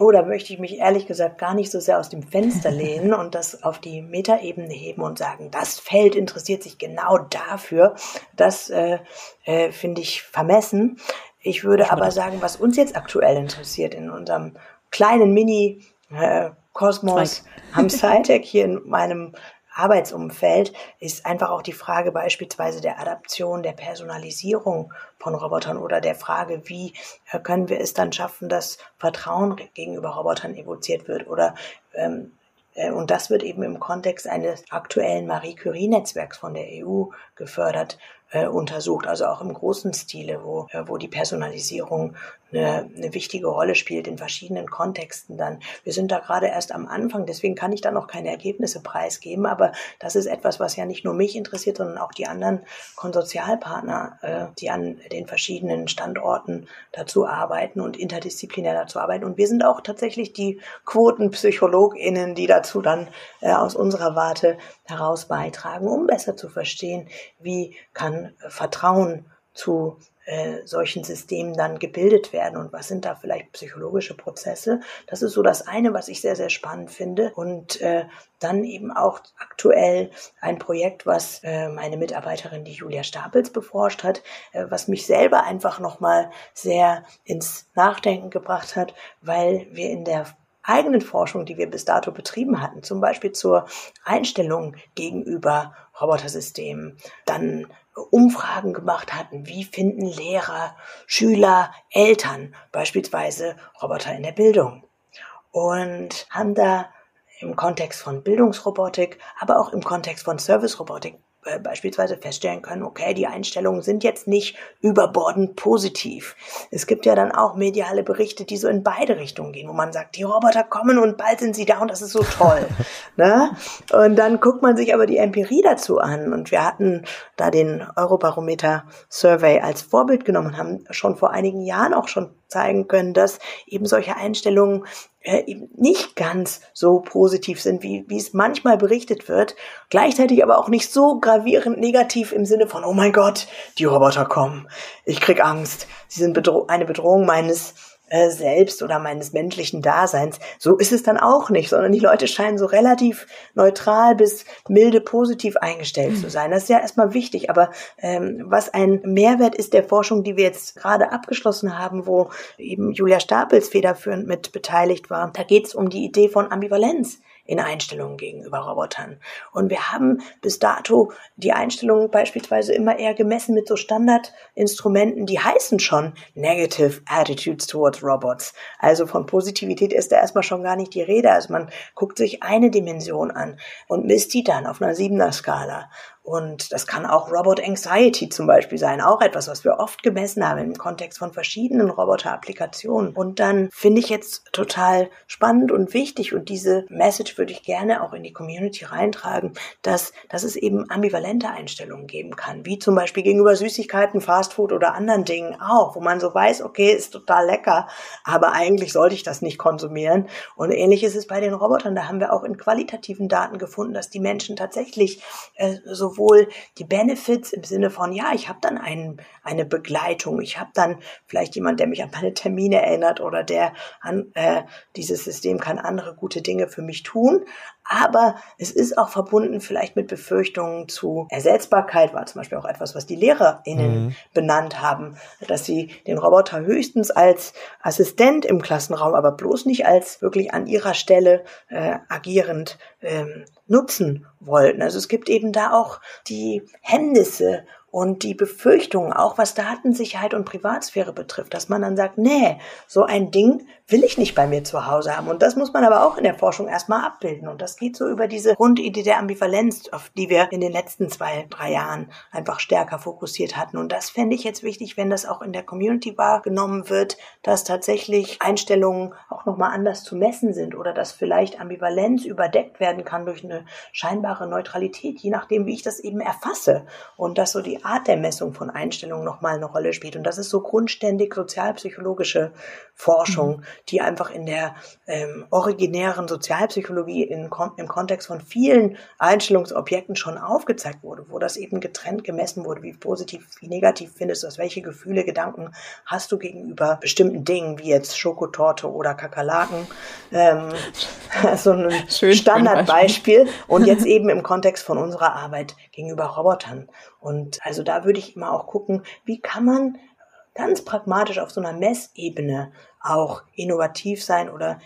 Oh, da möchte ich mich ehrlich gesagt gar nicht so sehr aus dem Fenster lehnen und das auf die Metaebene heben und sagen, das Feld interessiert sich genau dafür. Das äh, äh, finde ich vermessen. Ich würde aber sagen, was uns jetzt aktuell interessiert in unserem kleinen Mini-Kosmos äh, am SciTech hier in meinem Arbeitsumfeld ist einfach auch die Frage beispielsweise der Adaption, der Personalisierung von Robotern oder der Frage, wie äh, können wir es dann schaffen, dass Vertrauen gegenüber Robotern evoziert wird oder ähm, äh, und das wird eben im Kontext eines aktuellen Marie Curie-Netzwerks von der EU gefördert, äh, untersucht, also auch im großen Stile, wo, äh, wo die Personalisierung eine, eine wichtige Rolle spielt in verschiedenen Kontexten dann. Wir sind da gerade erst am Anfang, deswegen kann ich da noch keine Ergebnisse preisgeben, aber das ist etwas, was ja nicht nur mich interessiert, sondern auch die anderen Konsortialpartner, äh, die an den verschiedenen Standorten dazu arbeiten und interdisziplinär dazu arbeiten. Und wir sind auch tatsächlich die QuotenpsychologInnen, die dazu dann äh, aus unserer Warte heraus beitragen, um besser zu verstehen, wie kann Vertrauen zu äh, solchen Systemen dann gebildet werden und was sind da vielleicht psychologische Prozesse. Das ist so das eine, was ich sehr, sehr spannend finde. Und äh, dann eben auch aktuell ein Projekt, was äh, meine Mitarbeiterin, die Julia Stapels, beforscht hat, äh, was mich selber einfach nochmal sehr ins Nachdenken gebracht hat, weil wir in der eigenen Forschung, die wir bis dato betrieben hatten, zum Beispiel zur Einstellung gegenüber Robotersystemen, dann Umfragen gemacht hatten, wie finden Lehrer, Schüler, Eltern beispielsweise Roboter in der Bildung? Und haben da im Kontext von Bildungsrobotik, aber auch im Kontext von Servicerobotik beispielsweise feststellen können, okay, die Einstellungen sind jetzt nicht überbordend positiv. Es gibt ja dann auch mediale Berichte, die so in beide Richtungen gehen, wo man sagt, die Roboter kommen und bald sind sie da und das ist so toll. (laughs) ne? Und dann guckt man sich aber die Empirie dazu an und wir hatten da den Eurobarometer Survey als Vorbild genommen und haben schon vor einigen Jahren auch schon zeigen können, dass eben solche Einstellungen äh, eben nicht ganz so positiv sind, wie, wie es manchmal berichtet wird, gleichzeitig aber auch nicht so gravierend negativ im Sinne von, oh mein Gott, die Roboter kommen, ich krieg Angst, sie sind bedro eine Bedrohung meines äh, selbst oder meines menschlichen Daseins. So ist es dann auch nicht, sondern die Leute scheinen so relativ neutral bis milde positiv eingestellt zu sein. Das ist ja erstmal wichtig. Aber ähm, was ein Mehrwert ist der Forschung, die wir jetzt gerade abgeschlossen haben, wo eben Julia Stapels federführend mit beteiligt war, da geht es um die Idee von Ambivalenz in Einstellungen gegenüber Robotern. Und wir haben bis dato die Einstellungen beispielsweise immer eher gemessen mit so Standardinstrumenten, die heißen schon Negative Attitudes towards Robots. Also von Positivität ist da erstmal schon gar nicht die Rede. Also man guckt sich eine Dimension an und misst die dann auf einer siebener Skala. Und das kann auch Robot Anxiety zum Beispiel sein, auch etwas, was wir oft gemessen haben im Kontext von verschiedenen Roboter-Applikationen. Und dann finde ich jetzt total spannend und wichtig und diese Message würde ich gerne auch in die Community reintragen, dass, dass es eben ambivalente Einstellungen geben kann, wie zum Beispiel gegenüber Süßigkeiten, Fastfood oder anderen Dingen auch, wo man so weiß, okay, ist total lecker, aber eigentlich sollte ich das nicht konsumieren. Und ähnlich ist es bei den Robotern. Da haben wir auch in qualitativen Daten gefunden, dass die Menschen tatsächlich äh, so sowohl die Benefits im Sinne von, ja, ich habe dann einen, eine Begleitung, ich habe dann vielleicht jemand, der mich an meine Termine erinnert oder der an äh, dieses System kann andere gute Dinge für mich tun, aber es ist auch verbunden vielleicht mit Befürchtungen zu Ersetzbarkeit, war zum Beispiel auch etwas, was die LehrerInnen mhm. benannt haben, dass sie den Roboter höchstens als Assistent im Klassenraum, aber bloß nicht als wirklich an ihrer Stelle äh, agierend ähm, nutzen wollten. Also es gibt eben da auch die Hemmnisse und die Befürchtungen, auch was Datensicherheit und Privatsphäre betrifft, dass man dann sagt, nee, so ein Ding will ich nicht bei mir zu Hause haben. Und das muss man aber auch in der Forschung erstmal abbilden. Und das geht so über diese Grundidee der Ambivalenz, auf die wir in den letzten zwei, drei Jahren einfach stärker fokussiert hatten. Und das fände ich jetzt wichtig, wenn das auch in der Community wahrgenommen wird, dass tatsächlich Einstellungen auch nochmal anders zu messen sind oder dass vielleicht Ambivalenz überdeckt werden kann durch eine scheinbare Neutralität, je nachdem, wie ich das eben erfasse. Und dass so die Art der Messung von Einstellungen nochmal eine Rolle spielt. Und das ist so grundständig sozialpsychologische Forschung, mhm. die einfach in der ähm, originären Sozialpsychologie in, im Kontext von vielen Einstellungsobjekten schon aufgezeigt wurde, wo das eben getrennt gemessen wurde, wie positiv, wie negativ findest du das, welche Gefühle, Gedanken hast du gegenüber bestimmten Dingen, wie jetzt Schokotorte oder Kakerlaken. Ähm, (laughs) so ein Schön Standardbeispiel. Und jetzt eben im Kontext von unserer Arbeit gegenüber Robotern. Und also da würde ich immer auch gucken, wie kann man ganz pragmatisch auf so einer Messebene auch innovativ sein oder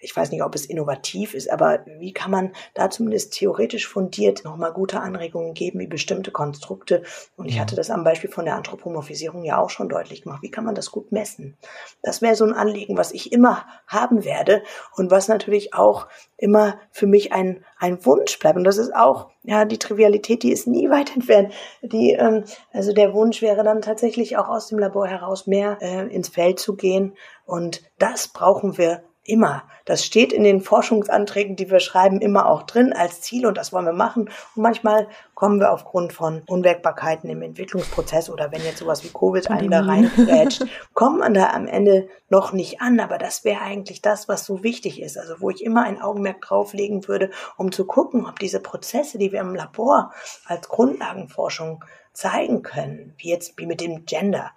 ich weiß nicht, ob es innovativ ist, aber wie kann man da zumindest theoretisch fundiert nochmal gute Anregungen geben, wie bestimmte Konstrukte, und ich hatte das am Beispiel von der Anthropomorphisierung ja auch schon deutlich gemacht, wie kann man das gut messen? Das wäre so ein Anliegen, was ich immer haben werde und was natürlich auch immer für mich ein, ein Wunsch bleibt. Und das ist auch, ja, die Trivialität, die ist nie (laughs) weit entfernt. Die, ähm, also der Wunsch wäre dann tatsächlich auch aus dem Labor heraus mehr äh, ins Feld zu gehen. Und das brauchen wir immer. Das steht in den Forschungsanträgen, die wir schreiben, immer auch drin als Ziel und das wollen wir machen. Und manchmal kommen wir aufgrund von Unwägbarkeiten im Entwicklungsprozess oder wenn jetzt sowas wie Covid einen da reingrätscht, kommt man da am Ende noch nicht an. Aber das wäre eigentlich das, was so wichtig ist. Also wo ich immer ein Augenmerk drauflegen würde, um zu gucken, ob diese Prozesse, die wir im Labor als Grundlagenforschung zeigen können, wie jetzt wie mit dem Gender,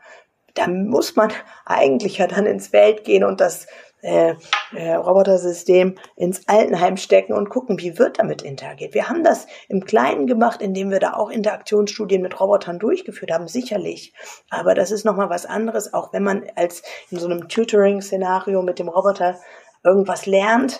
da muss man eigentlich ja dann ins Feld gehen und das äh, äh, Robotersystem ins Altenheim stecken und gucken, wie wird damit interagiert. Wir haben das im Kleinen gemacht, indem wir da auch Interaktionsstudien mit Robotern durchgeführt haben, sicherlich. Aber das ist nochmal was anderes, auch wenn man als in so einem Tutoring-Szenario mit dem Roboter irgendwas lernt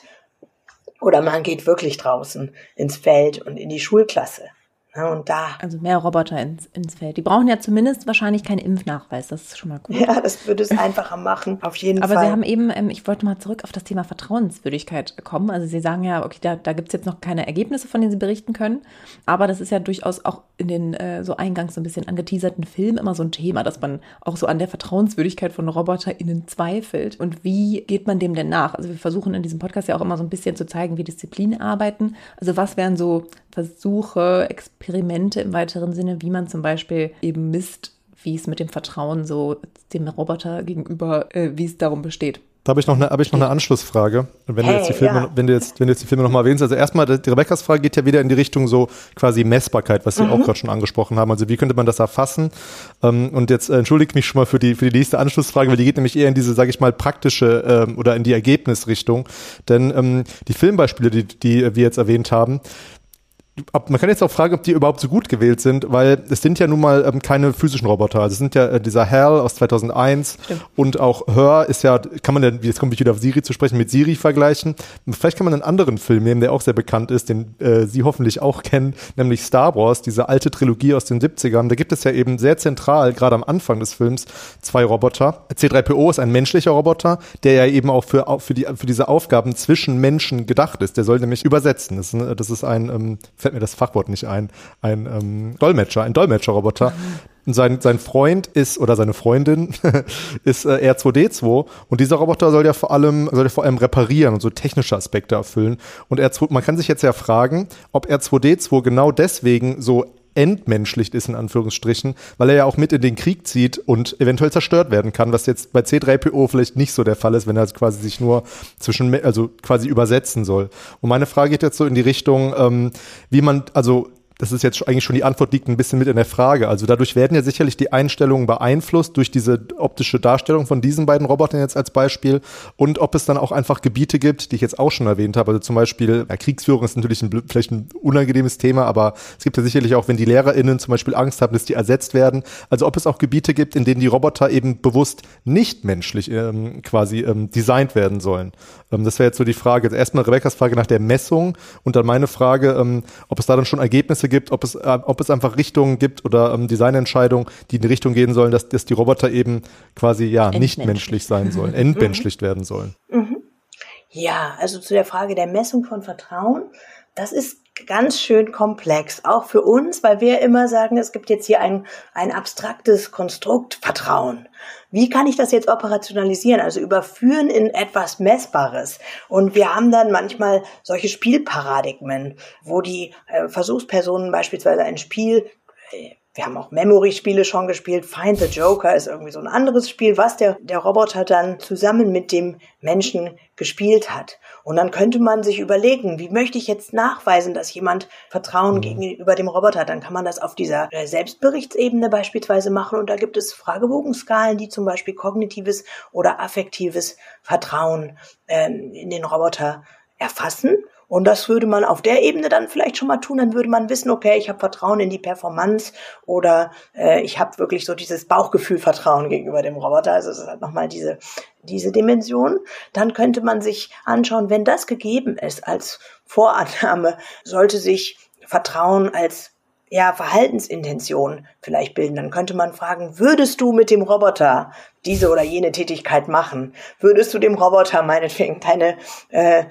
oder man geht wirklich draußen ins Feld und in die Schulklasse. Ja, und da. Also mehr Roboter ins, ins Feld. Die brauchen ja zumindest wahrscheinlich keinen Impfnachweis. Das ist schon mal gut. (laughs) Ja, das würde es einfacher machen, auf jeden Aber Fall. Aber Sie haben eben, ähm, ich wollte mal zurück auf das Thema Vertrauenswürdigkeit kommen. Also Sie sagen ja, okay, da, da gibt es jetzt noch keine Ergebnisse, von denen Sie berichten können. Aber das ist ja durchaus auch in den äh, so eingangs so ein bisschen angeteaserten Filmen immer so ein Thema, dass man auch so an der Vertrauenswürdigkeit von RoboterInnen zweifelt. Und wie geht man dem denn nach? Also wir versuchen in diesem Podcast ja auch immer so ein bisschen zu zeigen, wie Disziplinen arbeiten. Also was wären so Versuche, Experimente im weiteren Sinne, wie man zum Beispiel eben misst, wie es mit dem Vertrauen so dem Roboter gegenüber, äh, wie es darum besteht. Da habe ich noch eine, habe ich noch eine Anschlussfrage. Wenn hey, du jetzt die Filme, ja. wenn du jetzt, wenn du jetzt die Filme nochmal erwähnst. Also erstmal, die Rebecca's Frage geht ja wieder in die Richtung so quasi Messbarkeit, was Sie mhm. auch gerade schon angesprochen haben. Also wie könnte man das erfassen? Ähm, und jetzt entschuldige mich schon mal für die, für die nächste Anschlussfrage, weil die geht nämlich eher in diese, sage ich mal, praktische ähm, oder in die Ergebnisrichtung. Denn ähm, die Filmbeispiele, die, die wir jetzt erwähnt haben, ob, man kann jetzt auch fragen, ob die überhaupt so gut gewählt sind, weil es sind ja nun mal ähm, keine physischen Roboter. Also es sind ja äh, dieser Hal aus 2001 Stimmt. und auch Her ist ja, kann man ja, jetzt komme ich wieder auf Siri zu sprechen, mit Siri vergleichen. Vielleicht kann man einen anderen Film nehmen, der auch sehr bekannt ist, den äh, Sie hoffentlich auch kennen, nämlich Star Wars, diese alte Trilogie aus den 70ern. Da gibt es ja eben sehr zentral, gerade am Anfang des Films, zwei Roboter. C3PO ist ein menschlicher Roboter, der ja eben auch für, für, die, für diese Aufgaben zwischen Menschen gedacht ist. Der soll nämlich übersetzen. Das ist, das ist ein ähm, fällt mir das Fachwort nicht ein, ein ähm, Dolmetscher, ein Dolmetscherroboter. Und sein, sein Freund ist, oder seine Freundin (laughs) ist äh, R2D2 und dieser Roboter soll ja vor allem, soll ja vor allem reparieren und so technische Aspekte erfüllen. Und R2, man kann sich jetzt ja fragen, ob R2D2 genau deswegen so entmenschlicht ist, in Anführungsstrichen, weil er ja auch mit in den Krieg zieht und eventuell zerstört werden kann, was jetzt bei C3PO vielleicht nicht so der Fall ist, wenn er quasi sich nur zwischen, also quasi übersetzen soll. Und meine Frage geht jetzt so in die Richtung, ähm, wie man, also das ist jetzt eigentlich schon die Antwort liegt ein bisschen mit in der Frage. Also dadurch werden ja sicherlich die Einstellungen beeinflusst durch diese optische Darstellung von diesen beiden Robotern jetzt als Beispiel und ob es dann auch einfach Gebiete gibt, die ich jetzt auch schon erwähnt habe. Also zum Beispiel ja, Kriegsführung ist natürlich ein, vielleicht ein unangenehmes Thema, aber es gibt ja sicherlich auch, wenn die LehrerInnen zum Beispiel Angst haben, dass die ersetzt werden. Also ob es auch Gebiete gibt, in denen die Roboter eben bewusst nicht menschlich ähm, quasi ähm, designt werden sollen. Ähm, das wäre jetzt so die Frage. Also erstmal Rebecca's Frage nach der Messung und dann meine Frage, ähm, ob es da dann schon Ergebnisse gibt, ob es, äh, ob es einfach Richtungen gibt oder ähm, Designentscheidungen, die in die Richtung gehen sollen, dass, dass die Roboter eben quasi ja nicht menschlich sein sollen, entmenschlicht werden sollen. Mhm. Ja, also zu der Frage der Messung von Vertrauen, das ist ganz schön komplex, auch für uns, weil wir immer sagen, es gibt jetzt hier ein, ein abstraktes Konstrukt Vertrauen. Wie kann ich das jetzt operationalisieren, also überführen in etwas Messbares? Und wir haben dann manchmal solche Spielparadigmen, wo die äh, Versuchspersonen beispielsweise ein Spiel äh, wir haben auch Memory-Spiele schon gespielt. Find the Joker ist irgendwie so ein anderes Spiel, was der, der Roboter dann zusammen mit dem Menschen gespielt hat. Und dann könnte man sich überlegen, wie möchte ich jetzt nachweisen, dass jemand Vertrauen mhm. gegenüber dem Roboter hat. Dann kann man das auf dieser äh, Selbstberichtsebene beispielsweise machen. Und da gibt es Fragebogenskalen, die zum Beispiel kognitives oder affektives Vertrauen ähm, in den Roboter erfassen Und das würde man auf der Ebene dann vielleicht schon mal tun. Dann würde man wissen, okay, ich habe Vertrauen in die Performance oder äh, ich habe wirklich so dieses Bauchgefühl Vertrauen gegenüber dem Roboter. Also es hat nochmal diese, diese Dimension. Dann könnte man sich anschauen, wenn das gegeben ist als Vorannahme, sollte sich Vertrauen als ja, Verhaltensintention vielleicht bilden. Dann könnte man fragen, würdest du mit dem Roboter diese oder jene Tätigkeit machen? Würdest du dem Roboter meinetwegen deine äh,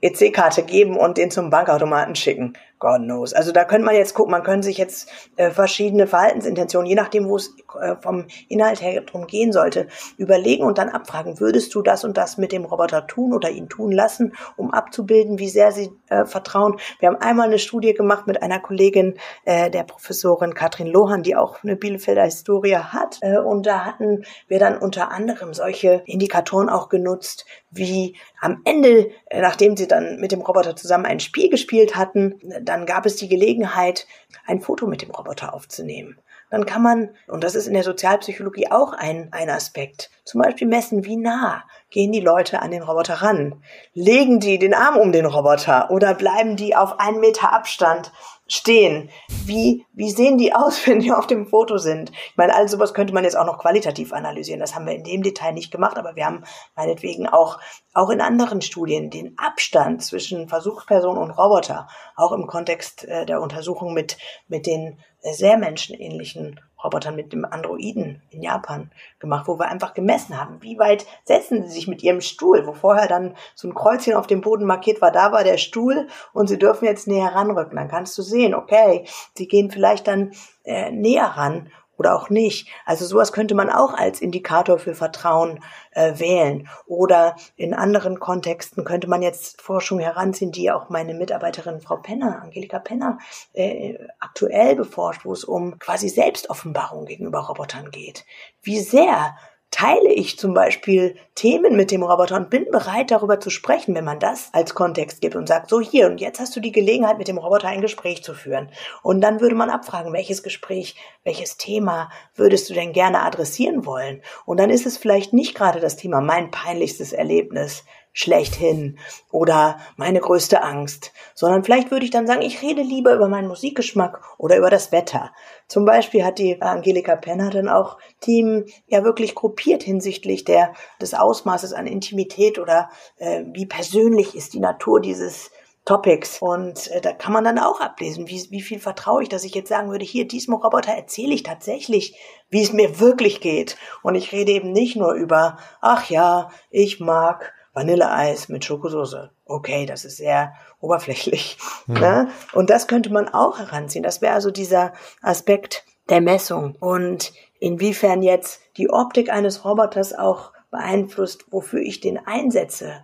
EC-Karte geben und den zum Bankautomaten schicken? God knows. Also da könnte man jetzt gucken, man könnte sich jetzt äh, verschiedene Verhaltensintentionen, je nachdem, wo es vom Inhalt her drum gehen sollte, überlegen und dann abfragen, würdest du das und das mit dem Roboter tun oder ihn tun lassen, um abzubilden, wie sehr sie äh, vertrauen. Wir haben einmal eine Studie gemacht mit einer Kollegin, äh, der Professorin Katrin Lohan, die auch eine Bielefelder Historie hat. Äh, und da hatten wir dann unter anderem solche Indikatoren auch genutzt, wie am Ende, äh, nachdem sie dann mit dem Roboter zusammen ein Spiel gespielt hatten, dann gab es die Gelegenheit, ein Foto mit dem Roboter aufzunehmen. Dann kann man, und das ist in der Sozialpsychologie auch ein, ein Aspekt, zum Beispiel messen, wie nah gehen die Leute an den Roboter ran. Legen die den Arm um den Roboter oder bleiben die auf einen Meter Abstand stehen? Wie, wie sehen die aus, (laughs) wenn die auf dem Foto sind? Ich meine, all sowas könnte man jetzt auch noch qualitativ analysieren. Das haben wir in dem Detail nicht gemacht, aber wir haben meinetwegen auch, auch in anderen Studien den Abstand zwischen Versuchsperson und Roboter, auch im Kontext äh, der Untersuchung mit, mit den sehr menschenähnlichen Robotern mit dem Androiden in Japan gemacht, wo wir einfach gemessen haben, wie weit setzen sie sich mit ihrem Stuhl, wo vorher dann so ein Kreuzchen auf dem Boden markiert war, da war der Stuhl und sie dürfen jetzt näher ranrücken. Dann kannst du sehen, okay, sie gehen vielleicht dann äh, näher ran oder auch nicht. Also sowas könnte man auch als Indikator für Vertrauen äh, wählen. Oder in anderen Kontexten könnte man jetzt Forschung heranziehen, die auch meine Mitarbeiterin Frau Penner, Angelika Penner, äh, aktuell beforscht, wo es um quasi Selbstoffenbarung gegenüber Robotern geht. Wie sehr teile ich zum Beispiel Themen mit dem Roboter und bin bereit, darüber zu sprechen, wenn man das als Kontext gibt und sagt, so hier und jetzt hast du die Gelegenheit, mit dem Roboter ein Gespräch zu führen. Und dann würde man abfragen, welches Gespräch, welches Thema würdest du denn gerne adressieren wollen? Und dann ist es vielleicht nicht gerade das Thema mein peinlichstes Erlebnis, schlechthin oder meine größte Angst, sondern vielleicht würde ich dann sagen, ich rede lieber über meinen Musikgeschmack oder über das Wetter. Zum Beispiel hat die Angelika Penner dann auch Team ja wirklich gruppiert hinsichtlich der, des Ausmaßes an Intimität oder äh, wie persönlich ist die Natur dieses Topics. Und äh, da kann man dann auch ablesen, wie, wie viel vertraue ich, dass ich jetzt sagen würde, hier, diesem Roboter erzähle ich tatsächlich, wie es mir wirklich geht. Und ich rede eben nicht nur über, ach ja, ich mag Vanilleeis mit Schokosauce. Okay, das ist sehr oberflächlich. Mhm. Ne? Und das könnte man auch heranziehen. Das wäre also dieser Aspekt der Messung. Und inwiefern jetzt die Optik eines Roboters auch beeinflusst, wofür ich den einsetze.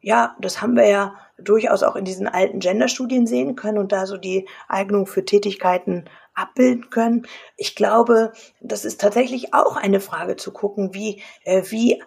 Ja, das haben wir ja durchaus auch in diesen alten Genderstudien sehen können und da so die Eignung für Tätigkeiten abbilden können. Ich glaube, das ist tatsächlich auch eine Frage zu gucken, wie, äh, wie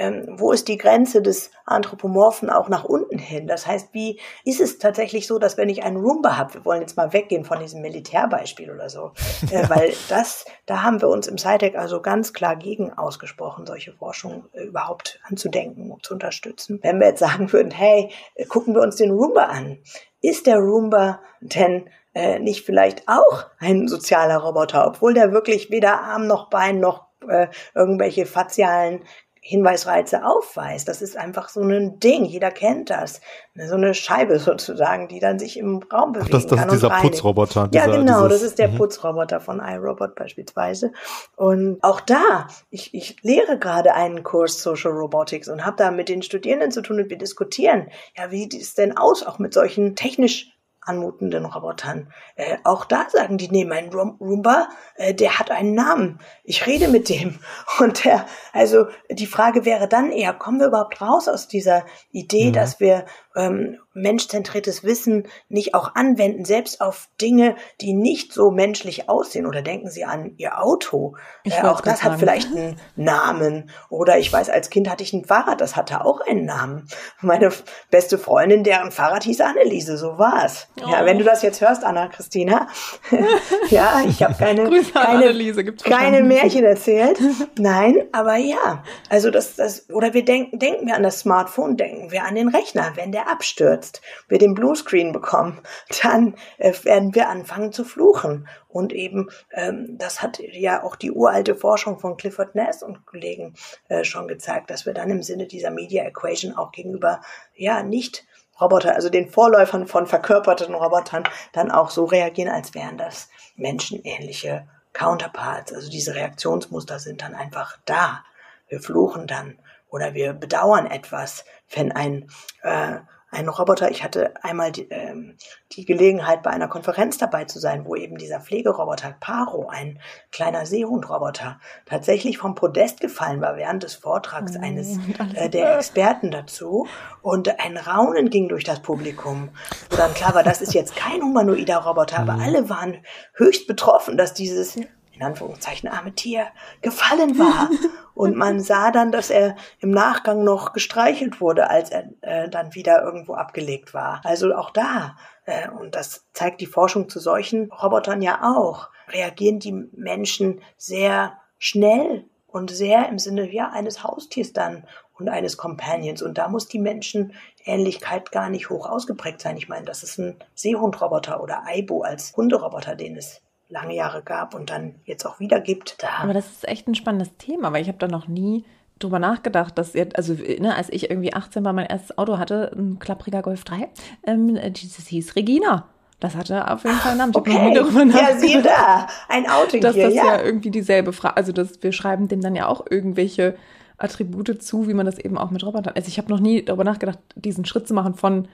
ähm, wo ist die Grenze des Anthropomorphen auch nach unten hin? Das heißt, wie ist es tatsächlich so, dass wenn ich einen Roomba habe, wir wollen jetzt mal weggehen von diesem Militärbeispiel oder so, äh, weil das, da haben wir uns im SciTech also ganz klar gegen ausgesprochen, solche Forschung äh, überhaupt anzudenken und zu unterstützen. Wenn wir jetzt sagen würden, hey, äh, gucken wir uns den Roomba an. Ist der Roomba denn äh, nicht vielleicht auch ein sozialer Roboter, obwohl der wirklich weder Arm noch Bein noch äh, irgendwelche fazialen Hinweisreize aufweist. Das ist einfach so ein Ding. Jeder kennt das. So eine Scheibe sozusagen, die dann sich im Raum bewegen Ach, das, das ist dieser Putzroboter. Dieser, ja, genau. Dieses, das ist der mhm. Putzroboter von iRobot beispielsweise. Und auch da, ich, ich lehre gerade einen Kurs Social Robotics und habe da mit den Studierenden zu tun und wir diskutieren, ja, wie sieht es denn aus, auch mit solchen technisch anmutenden Robotern. Äh, auch da sagen die, nee, mein Roomba, äh, der hat einen Namen. Ich rede mit dem. (laughs) Und der, also die Frage wäre dann eher, kommen wir überhaupt raus aus dieser Idee, mhm. dass wir ähm, menschzentriertes Wissen nicht auch anwenden, selbst auf Dinge, die nicht so menschlich aussehen? Oder denken Sie an Ihr Auto? Äh, auch das hat vielleicht einen Namen. Oder ich weiß, als Kind hatte ich ein Fahrrad, das hatte auch einen Namen. Meine beste Freundin, deren Fahrrad hieß Anneliese, so war's. Oh. Ja, wenn du das jetzt hörst, Anna Christina. (laughs) ja, ich habe keine, (laughs) keine, keine Märchen erzählt. (laughs) Nein, aber ja. Also das, das, oder wir denken, denken wir an das Smartphone, denken wir an den Rechner. Wenn der der abstürzt, wir den Bluescreen bekommen, (laughs) dann äh, werden wir anfangen zu fluchen. Und eben, ähm, das hat ja auch die uralte Forschung von Clifford Ness und Kollegen äh, schon gezeigt, dass wir dann im Sinne dieser Media Equation auch gegenüber, ja, nicht Roboter, also den Vorläufern von verkörperten Robotern, dann auch so reagieren, als wären das menschenähnliche Counterparts. Also diese Reaktionsmuster sind dann einfach da. Wir fluchen dann oder wir bedauern etwas, wenn ein äh, ein Roboter. Ich hatte einmal die, ähm, die Gelegenheit, bei einer Konferenz dabei zu sein, wo eben dieser Pflegeroboter Paro, ein kleiner Seehundroboter, tatsächlich vom Podest gefallen war während des Vortrags oh, eines äh, der Experten dazu. Und ein Raunen ging durch das Publikum, wo dann klar war, das ist jetzt kein humanoider Roboter, aber mhm. alle waren höchst betroffen, dass dieses in Anführungszeichen arme Tier gefallen war. (laughs) Und man sah dann, dass er im Nachgang noch gestreichelt wurde, als er äh, dann wieder irgendwo abgelegt war. Also auch da, äh, und das zeigt die Forschung zu solchen Robotern ja auch, reagieren die Menschen sehr schnell und sehr im Sinne ja eines Haustiers dann und eines Companions. Und da muss die Menschenähnlichkeit gar nicht hoch ausgeprägt sein. Ich meine, das ist ein Seehundroboter oder Aibo als Hunderoboter, den es lange Jahre gab und dann jetzt auch wieder gibt. Da. Aber das ist echt ein spannendes Thema, weil ich habe da noch nie drüber nachgedacht, dass jetzt, also ne, als ich irgendwie 18 war, mein erstes Auto hatte, ein klappriger Golf 3, ähm, dieses hieß Regina. Das hatte auf jeden Fall einen Namen. Ich okay. noch nie darüber ja, siehe da, ein Auto dass hier, das ja. ja irgendwie dieselbe Frage, also dass wir schreiben dem dann ja auch irgendwelche Attribute zu, wie man das eben auch mit Robotern. Also ich habe noch nie darüber nachgedacht, diesen Schritt zu machen von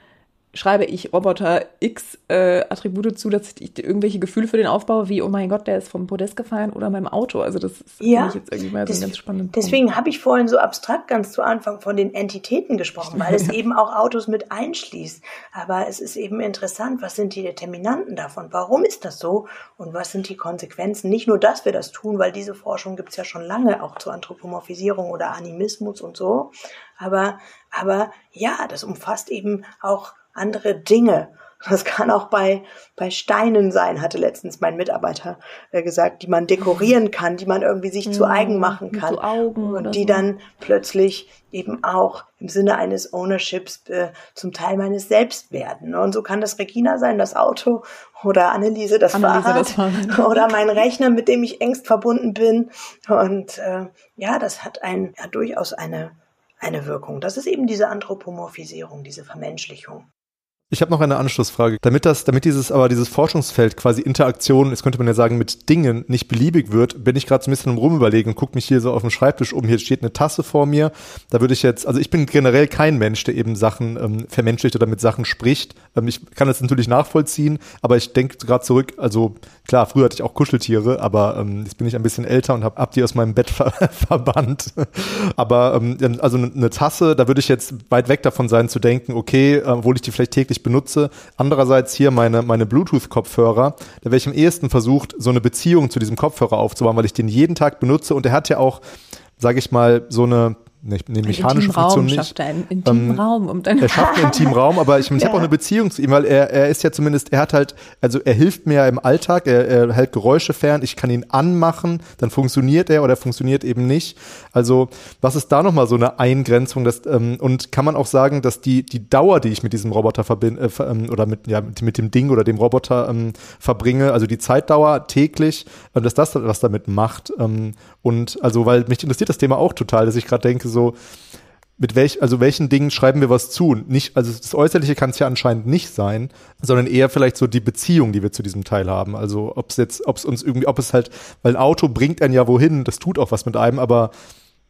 schreibe ich Roboter X äh, Attribute zu, dass ich irgendwelche Gefühle für den aufbaue, wie, oh mein Gott, der ist vom Podest gefallen oder meinem Auto. Also das ist ja, ich jetzt irgendwie mal so ein ganz spannender Deswegen habe ich vorhin so abstrakt ganz zu Anfang von den Entitäten gesprochen, weil es (laughs) eben auch Autos mit einschließt. Aber es ist eben interessant, was sind die Determinanten davon? Warum ist das so? Und was sind die Konsequenzen? Nicht nur, dass wir das tun, weil diese Forschung gibt es ja schon lange, auch zur Anthropomorphisierung oder Animismus und so. Aber, aber ja, das umfasst eben auch andere Dinge. Das kann auch bei, bei Steinen sein, hatte letztens mein Mitarbeiter äh, gesagt, die man dekorieren kann, die man irgendwie sich zu eigen machen kann. So Augen und die so. dann plötzlich eben auch im Sinne eines Ownerships äh, zum Teil meines Selbst werden. Und so kann das Regina sein, das Auto oder Anneliese das, Anneliese Fahrrad, das Fahrrad oder mein Rechner, mit dem ich engst verbunden bin. Und äh, ja, das hat ein, ja, durchaus eine, eine Wirkung. Das ist eben diese Anthropomorphisierung, diese Vermenschlichung. Ich habe noch eine Anschlussfrage. Damit das, damit dieses, aber dieses Forschungsfeld quasi Interaktion, jetzt könnte man ja sagen, mit Dingen nicht beliebig wird, bin ich gerade so ein bisschen rumüberlegen und gucke mich hier so auf dem Schreibtisch um. Hier steht eine Tasse vor mir. Da würde ich jetzt, also ich bin generell kein Mensch, der eben Sachen ähm, vermenschlicht oder mit Sachen spricht. Ähm, ich kann das natürlich nachvollziehen, aber ich denke gerade zurück, also klar, früher hatte ich auch Kuscheltiere, aber ähm, jetzt bin ich ein bisschen älter und habe hab die aus meinem Bett ver (laughs) verbannt. aber ähm, also eine Tasse, da würde ich jetzt weit weg davon sein zu denken, okay, äh, obwohl ich die vielleicht täglich benutze. Andererseits hier meine, meine Bluetooth-Kopfhörer, da wäre ich am ehesten versucht, so eine Beziehung zu diesem Kopfhörer aufzubauen, weil ich den jeden Tag benutze und der hat ja auch, sage ich mal, so eine nicht, eine mechanische Funktion Raum nicht. Schafft er einen intimen ähm, Raum um dann Er schafft einen intimen Raum, aber ich, (laughs) ich ja. habe auch eine Beziehung zu ihm, weil er, er ist ja zumindest, er hat halt, also er hilft mir ja im Alltag, er, er hält Geräusche fern, ich kann ihn anmachen, dann funktioniert er oder funktioniert eben nicht. Also was ist da nochmal so eine Eingrenzung? Dass, ähm, und kann man auch sagen, dass die, die Dauer, die ich mit diesem Roboter verbinde, äh, ähm, oder mit, ja, mit, mit, dem Ding oder dem Roboter ähm, verbringe, also die Zeitdauer täglich, äh, dass das was damit macht. Ähm, und also, weil mich interessiert das Thema auch total, dass ich gerade denke, so, mit welch, also welchen Dingen schreiben wir was zu? Nicht, also das Äußerliche kann es ja anscheinend nicht sein, sondern eher vielleicht so die Beziehung, die wir zu diesem Teil haben. Also ob es jetzt, ob es uns irgendwie, ob es halt, weil ein Auto bringt einen ja wohin, das tut auch was mit einem, aber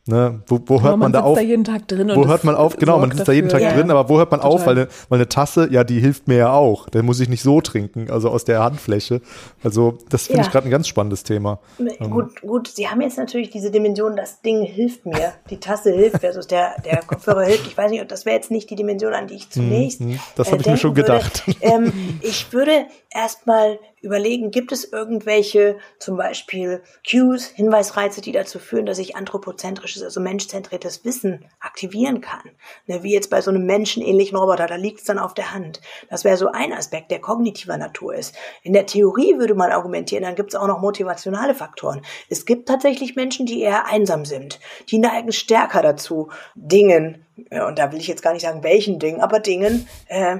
Ne, wo, wo hört man, man da auf? Da jeden Tag drin wo hört man auf? Genau, man sitzt da jeden Tag ja. drin, aber wo hört man Total. auf? Weil eine, weil eine Tasse, ja, die hilft mir ja auch. Da muss ich nicht so trinken, also aus der Handfläche. Also das finde ja. ich gerade ein ganz spannendes Thema. Ähm. Gut, gut. Sie haben jetzt natürlich diese Dimension, das Ding hilft mir, die Tasse hilft versus der der Kopfhörer hilft. Ich weiß nicht, das wäre jetzt nicht die Dimension, an die ich zunächst. Mhm, das habe äh, ich mir schon gedacht. Ähm, ich würde erstmal überlegen, gibt es irgendwelche zum Beispiel Cues, Hinweisreize, die dazu führen, dass ich anthropozentrisches, also menschzentriertes Wissen aktivieren kann. Ne, wie jetzt bei so einem menschenähnlichen Roboter, da liegt es dann auf der Hand. Das wäre so ein Aspekt, der kognitiver Natur ist. In der Theorie würde man argumentieren, dann gibt es auch noch motivationale Faktoren. Es gibt tatsächlich Menschen, die eher einsam sind. Die neigen stärker dazu, Dingen, und da will ich jetzt gar nicht sagen, welchen Dingen, aber Dingen, äh,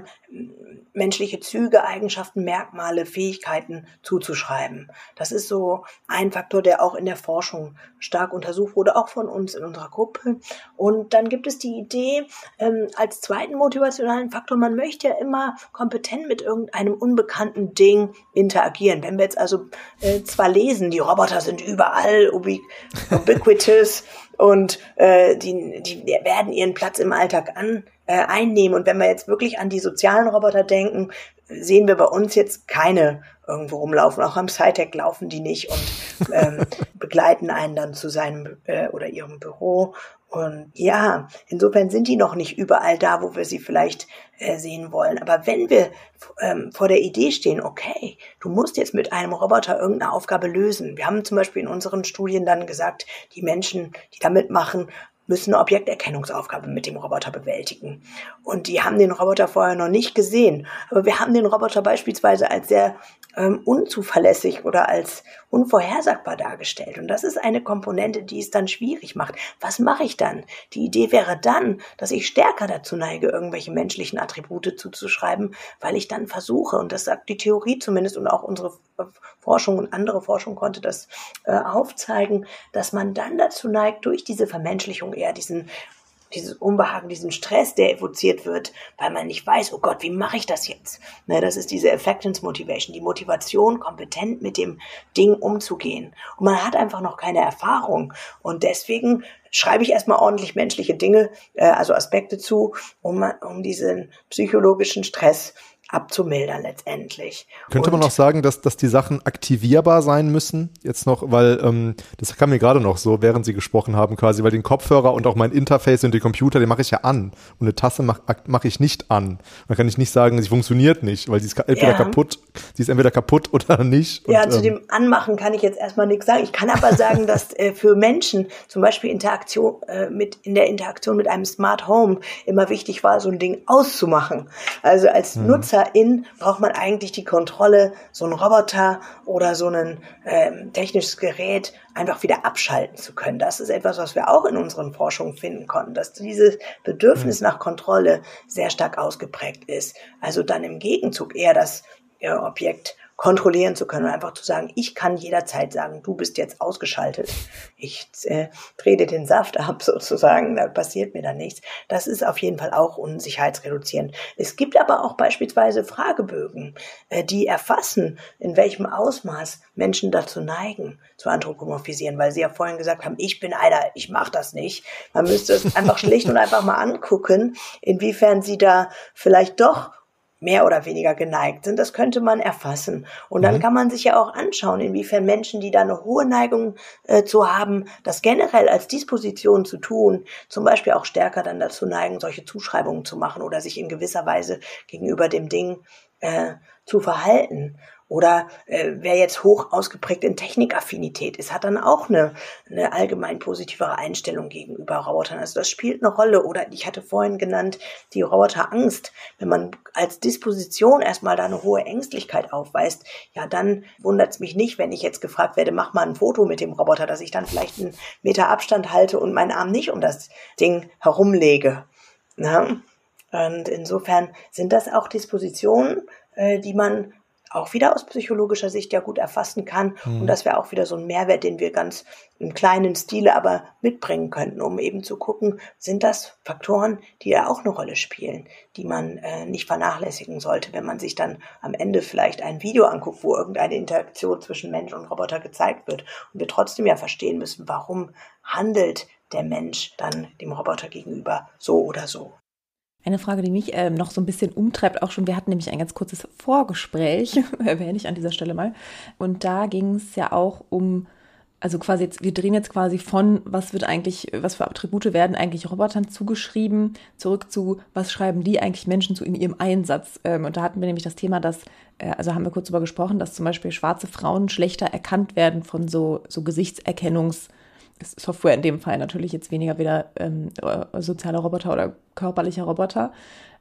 menschliche Züge, Eigenschaften, Merkmale, Fähigkeiten zuzuschreiben. Das ist so ein Faktor, der auch in der Forschung stark untersucht wurde, auch von uns in unserer Gruppe. Und dann gibt es die Idee ähm, als zweiten motivationalen Faktor, man möchte ja immer kompetent mit irgendeinem unbekannten Ding interagieren. Wenn wir jetzt also äh, zwar lesen, die Roboter sind überall ubiquitous und äh, die, die werden ihren Platz im Alltag an äh, einnehmen. Und wenn wir jetzt wirklich an die sozialen Roboter denken, sehen wir bei uns jetzt keine irgendwo rumlaufen. Auch am SciTech laufen die nicht und ähm, (laughs) begleiten einen dann zu seinem äh, oder ihrem Büro. Und ja, insofern sind die noch nicht überall da, wo wir sie vielleicht äh, sehen wollen. Aber wenn wir ähm, vor der Idee stehen, okay, du musst jetzt mit einem Roboter irgendeine Aufgabe lösen. Wir haben zum Beispiel in unseren Studien dann gesagt, die Menschen, die da mitmachen, müssen eine Objekterkennungsaufgabe mit dem Roboter bewältigen. Und die haben den Roboter vorher noch nicht gesehen. Aber wir haben den Roboter beispielsweise als sehr ähm, unzuverlässig oder als unvorhersagbar dargestellt. Und das ist eine Komponente, die es dann schwierig macht. Was mache ich dann? Die Idee wäre dann, dass ich stärker dazu neige, irgendwelche menschlichen Attribute zuzuschreiben, weil ich dann versuche, und das sagt die Theorie zumindest und auch unsere Forschung und andere Forschung konnte das äh, aufzeigen, dass man dann dazu neigt, durch diese Vermenschlichung eher diesen dieses Unbehagen, diesen Stress, der evoziert wird, weil man nicht weiß, oh Gott, wie mache ich das jetzt? Ne, das ist diese Effectiveness Motivation, die Motivation, kompetent mit dem Ding umzugehen. Und man hat einfach noch keine Erfahrung. Und deswegen schreibe ich erstmal ordentlich menschliche Dinge, äh, also Aspekte zu, um, um diesen psychologischen Stress abzumildern letztendlich. Könnte und man auch sagen, dass, dass die Sachen aktivierbar sein müssen? Jetzt noch, weil ähm, das kam mir gerade noch so, während Sie gesprochen haben quasi, weil den Kopfhörer und auch mein Interface und den Computer, den mache ich ja an. Und eine Tasse mache mach ich nicht an. Dann kann ich nicht sagen, sie funktioniert nicht, weil sie ist entweder ja. kaputt, sie ist entweder kaputt (laughs) oder nicht. Ja, und, zu ähm, dem Anmachen kann ich jetzt erstmal nichts sagen. Ich kann aber sagen, dass (laughs) äh, für Menschen zum Beispiel Interaktion äh, mit in der Interaktion mit einem Smart Home immer wichtig war, so ein Ding auszumachen. Also als hm. Nutzer Nutzerin braucht man eigentlich die Kontrolle, so einen Roboter oder so ein ähm, technisches Gerät einfach wieder abschalten zu können. Das ist etwas, was wir auch in unseren Forschungen finden konnten, dass dieses Bedürfnis mhm. nach Kontrolle sehr stark ausgeprägt ist. Also dann im Gegenzug eher das äh, Objekt kontrollieren zu können und einfach zu sagen, ich kann jederzeit sagen, du bist jetzt ausgeschaltet. Ich äh, drehe dir den Saft ab (laughs) sozusagen, da passiert mir dann nichts. Das ist auf jeden Fall auch unsicherheitsreduzierend. Es gibt aber auch beispielsweise Fragebögen, äh, die erfassen, in welchem Ausmaß Menschen dazu neigen, zu anthropomorphisieren, weil sie ja vorhin gesagt haben, ich bin einer, ich mache das nicht. Man müsste es einfach (laughs) schlicht und einfach mal angucken, inwiefern sie da vielleicht doch mehr oder weniger geneigt sind. Das könnte man erfassen. Und dann mhm. kann man sich ja auch anschauen, inwiefern Menschen, die da eine hohe Neigung äh, zu haben, das generell als Disposition zu tun, zum Beispiel auch stärker dann dazu neigen, solche Zuschreibungen zu machen oder sich in gewisser Weise gegenüber dem Ding äh, zu verhalten. Oder äh, wer jetzt hoch ausgeprägt in Technikaffinität ist, hat dann auch eine, eine allgemein positivere Einstellung gegenüber Robotern. Also das spielt eine Rolle. Oder ich hatte vorhin genannt, die Roboterangst. Wenn man als Disposition erstmal da eine hohe Ängstlichkeit aufweist, ja, dann wundert es mich nicht, wenn ich jetzt gefragt werde, mach mal ein Foto mit dem Roboter, dass ich dann vielleicht einen Meter Abstand halte und meinen Arm nicht um das Ding herumlege. Na? Und insofern sind das auch Dispositionen, äh, die man auch wieder aus psychologischer Sicht ja gut erfassen kann. Mhm. Und das wäre auch wieder so ein Mehrwert, den wir ganz im kleinen Stile aber mitbringen könnten, um eben zu gucken, sind das Faktoren, die ja auch eine Rolle spielen, die man äh, nicht vernachlässigen sollte, wenn man sich dann am Ende vielleicht ein Video anguckt, wo irgendeine Interaktion zwischen Mensch und Roboter gezeigt wird und wir trotzdem ja verstehen müssen, warum handelt der Mensch dann dem Roboter gegenüber so oder so. Eine Frage, die mich äh, noch so ein bisschen umtreibt, auch schon, wir hatten nämlich ein ganz kurzes Vorgespräch, (laughs) erwähne ich an dieser Stelle mal. Und da ging es ja auch um Also quasi jetzt, wir drehen jetzt quasi von, was wird eigentlich, was für Attribute werden eigentlich Robotern zugeschrieben, zurück zu, was schreiben die eigentlich Menschen zu in ihrem Einsatz. Ähm, und da hatten wir nämlich das Thema, dass, äh, also haben wir kurz darüber gesprochen, dass zum Beispiel schwarze Frauen schlechter erkannt werden von so, so Gesichtserkennungs- Software in dem Fall natürlich jetzt weniger wieder ähm, äh, sozialer Roboter oder körperlicher Roboter.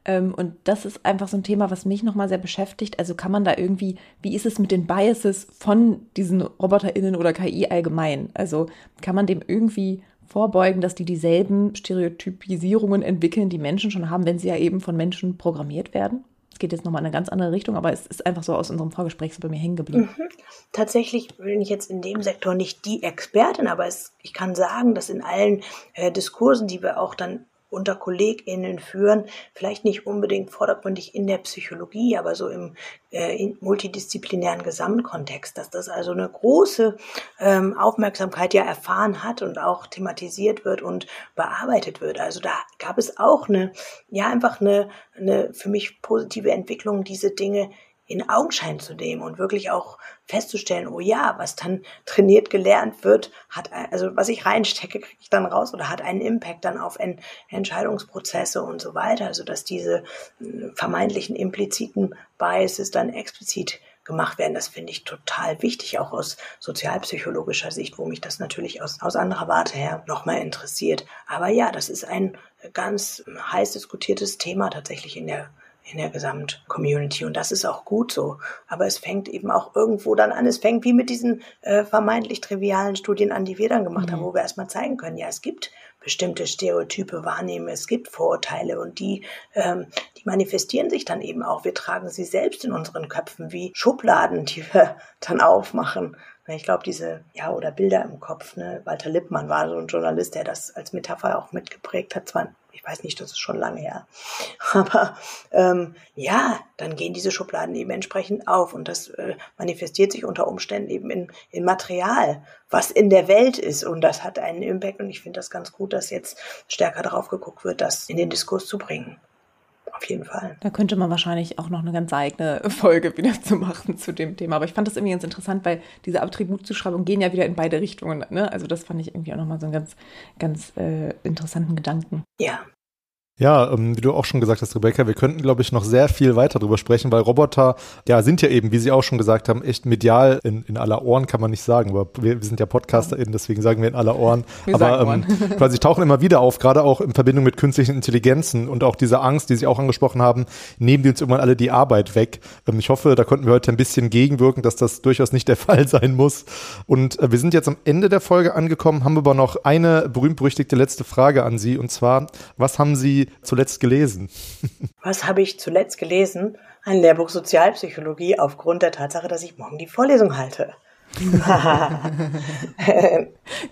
Ähm, und das ist einfach so ein Thema, was mich nochmal sehr beschäftigt. Also kann man da irgendwie, wie ist es mit den Biases von diesen RoboterInnen oder KI allgemein? Also kann man dem irgendwie vorbeugen, dass die dieselben Stereotypisierungen entwickeln, die Menschen schon haben, wenn sie ja eben von Menschen programmiert werden? Geht jetzt nochmal in eine ganz andere Richtung, aber es ist einfach so aus unserem Vorgespräch so bei mir hängen geblieben. Mhm. Tatsächlich bin ich jetzt in dem Sektor nicht die Expertin, aber es, ich kann sagen, dass in allen äh, Diskursen, die wir auch dann unter KollegInnen führen, vielleicht nicht unbedingt vordergründig in der Psychologie, aber so im äh, multidisziplinären Gesamtkontext, dass das also eine große ähm, Aufmerksamkeit ja erfahren hat und auch thematisiert wird und bearbeitet wird. Also da gab es auch eine, ja, einfach eine, eine für mich positive Entwicklung, diese Dinge in Augenschein zu nehmen und wirklich auch festzustellen, oh ja, was dann trainiert gelernt wird, hat, also was ich reinstecke, kriege ich dann raus oder hat einen Impact dann auf Entscheidungsprozesse und so weiter. Also dass diese äh, vermeintlichen impliziten Biases dann explizit gemacht werden. Das finde ich total wichtig, auch aus sozialpsychologischer Sicht, wo mich das natürlich aus, aus anderer Warte her nochmal interessiert. Aber ja, das ist ein ganz heiß diskutiertes Thema tatsächlich in der in der Gesamtcommunity. Und das ist auch gut so. Aber es fängt eben auch irgendwo dann an. Es fängt wie mit diesen äh, vermeintlich trivialen Studien an, die wir dann gemacht mhm. haben, wo wir erstmal zeigen können, ja, es gibt bestimmte Stereotype wahrnehmen, es gibt Vorurteile und die, ähm, die manifestieren sich dann eben auch. Wir tragen sie selbst in unseren Köpfen wie Schubladen, die wir dann aufmachen. Ich glaube, diese, ja, oder Bilder im Kopf, ne? Walter Lippmann war so ein Journalist, der das als Metapher auch mitgeprägt hat. Zwar ich weiß nicht, das ist schon lange her. (laughs) Aber ähm, ja, dann gehen diese Schubladen eben entsprechend auf und das äh, manifestiert sich unter Umständen eben in, in Material, was in der Welt ist und das hat einen Impact und ich finde das ganz gut, dass jetzt stärker darauf geguckt wird, das in den Diskurs zu bringen auf jeden Fall. Da könnte man wahrscheinlich auch noch eine ganz eigene (laughs) Folge wieder zu machen zu dem Thema. Aber ich fand das irgendwie ganz interessant, weil diese Attributzuschreibungen gehen ja wieder in beide Richtungen. Ne? Also das fand ich irgendwie auch nochmal so einen ganz, ganz äh, interessanten Gedanken. Ja, ja, ähm, wie du auch schon gesagt hast, Rebecca, wir könnten, glaube ich, noch sehr viel weiter drüber sprechen, weil Roboter, ja, sind ja eben, wie Sie auch schon gesagt haben, echt medial in, in aller Ohren, kann man nicht sagen, aber wir, wir sind ja PodcasterInnen, deswegen sagen wir in aller Ohren. Wir aber ähm, (laughs) quasi tauchen immer wieder auf, gerade auch in Verbindung mit künstlichen Intelligenzen und auch diese Angst, die Sie auch angesprochen haben, nehmen die uns irgendwann alle die Arbeit weg. Ähm, ich hoffe, da konnten wir heute ein bisschen gegenwirken, dass das durchaus nicht der (laughs) Fall sein muss. Und äh, wir sind jetzt am Ende der Folge angekommen, haben aber noch eine berühmt-berüchtigte letzte Frage an Sie, und zwar, was haben Sie zuletzt gelesen? Was habe ich zuletzt gelesen? Ein Lehrbuch Sozialpsychologie aufgrund der Tatsache, dass ich morgen die Vorlesung halte. (laughs)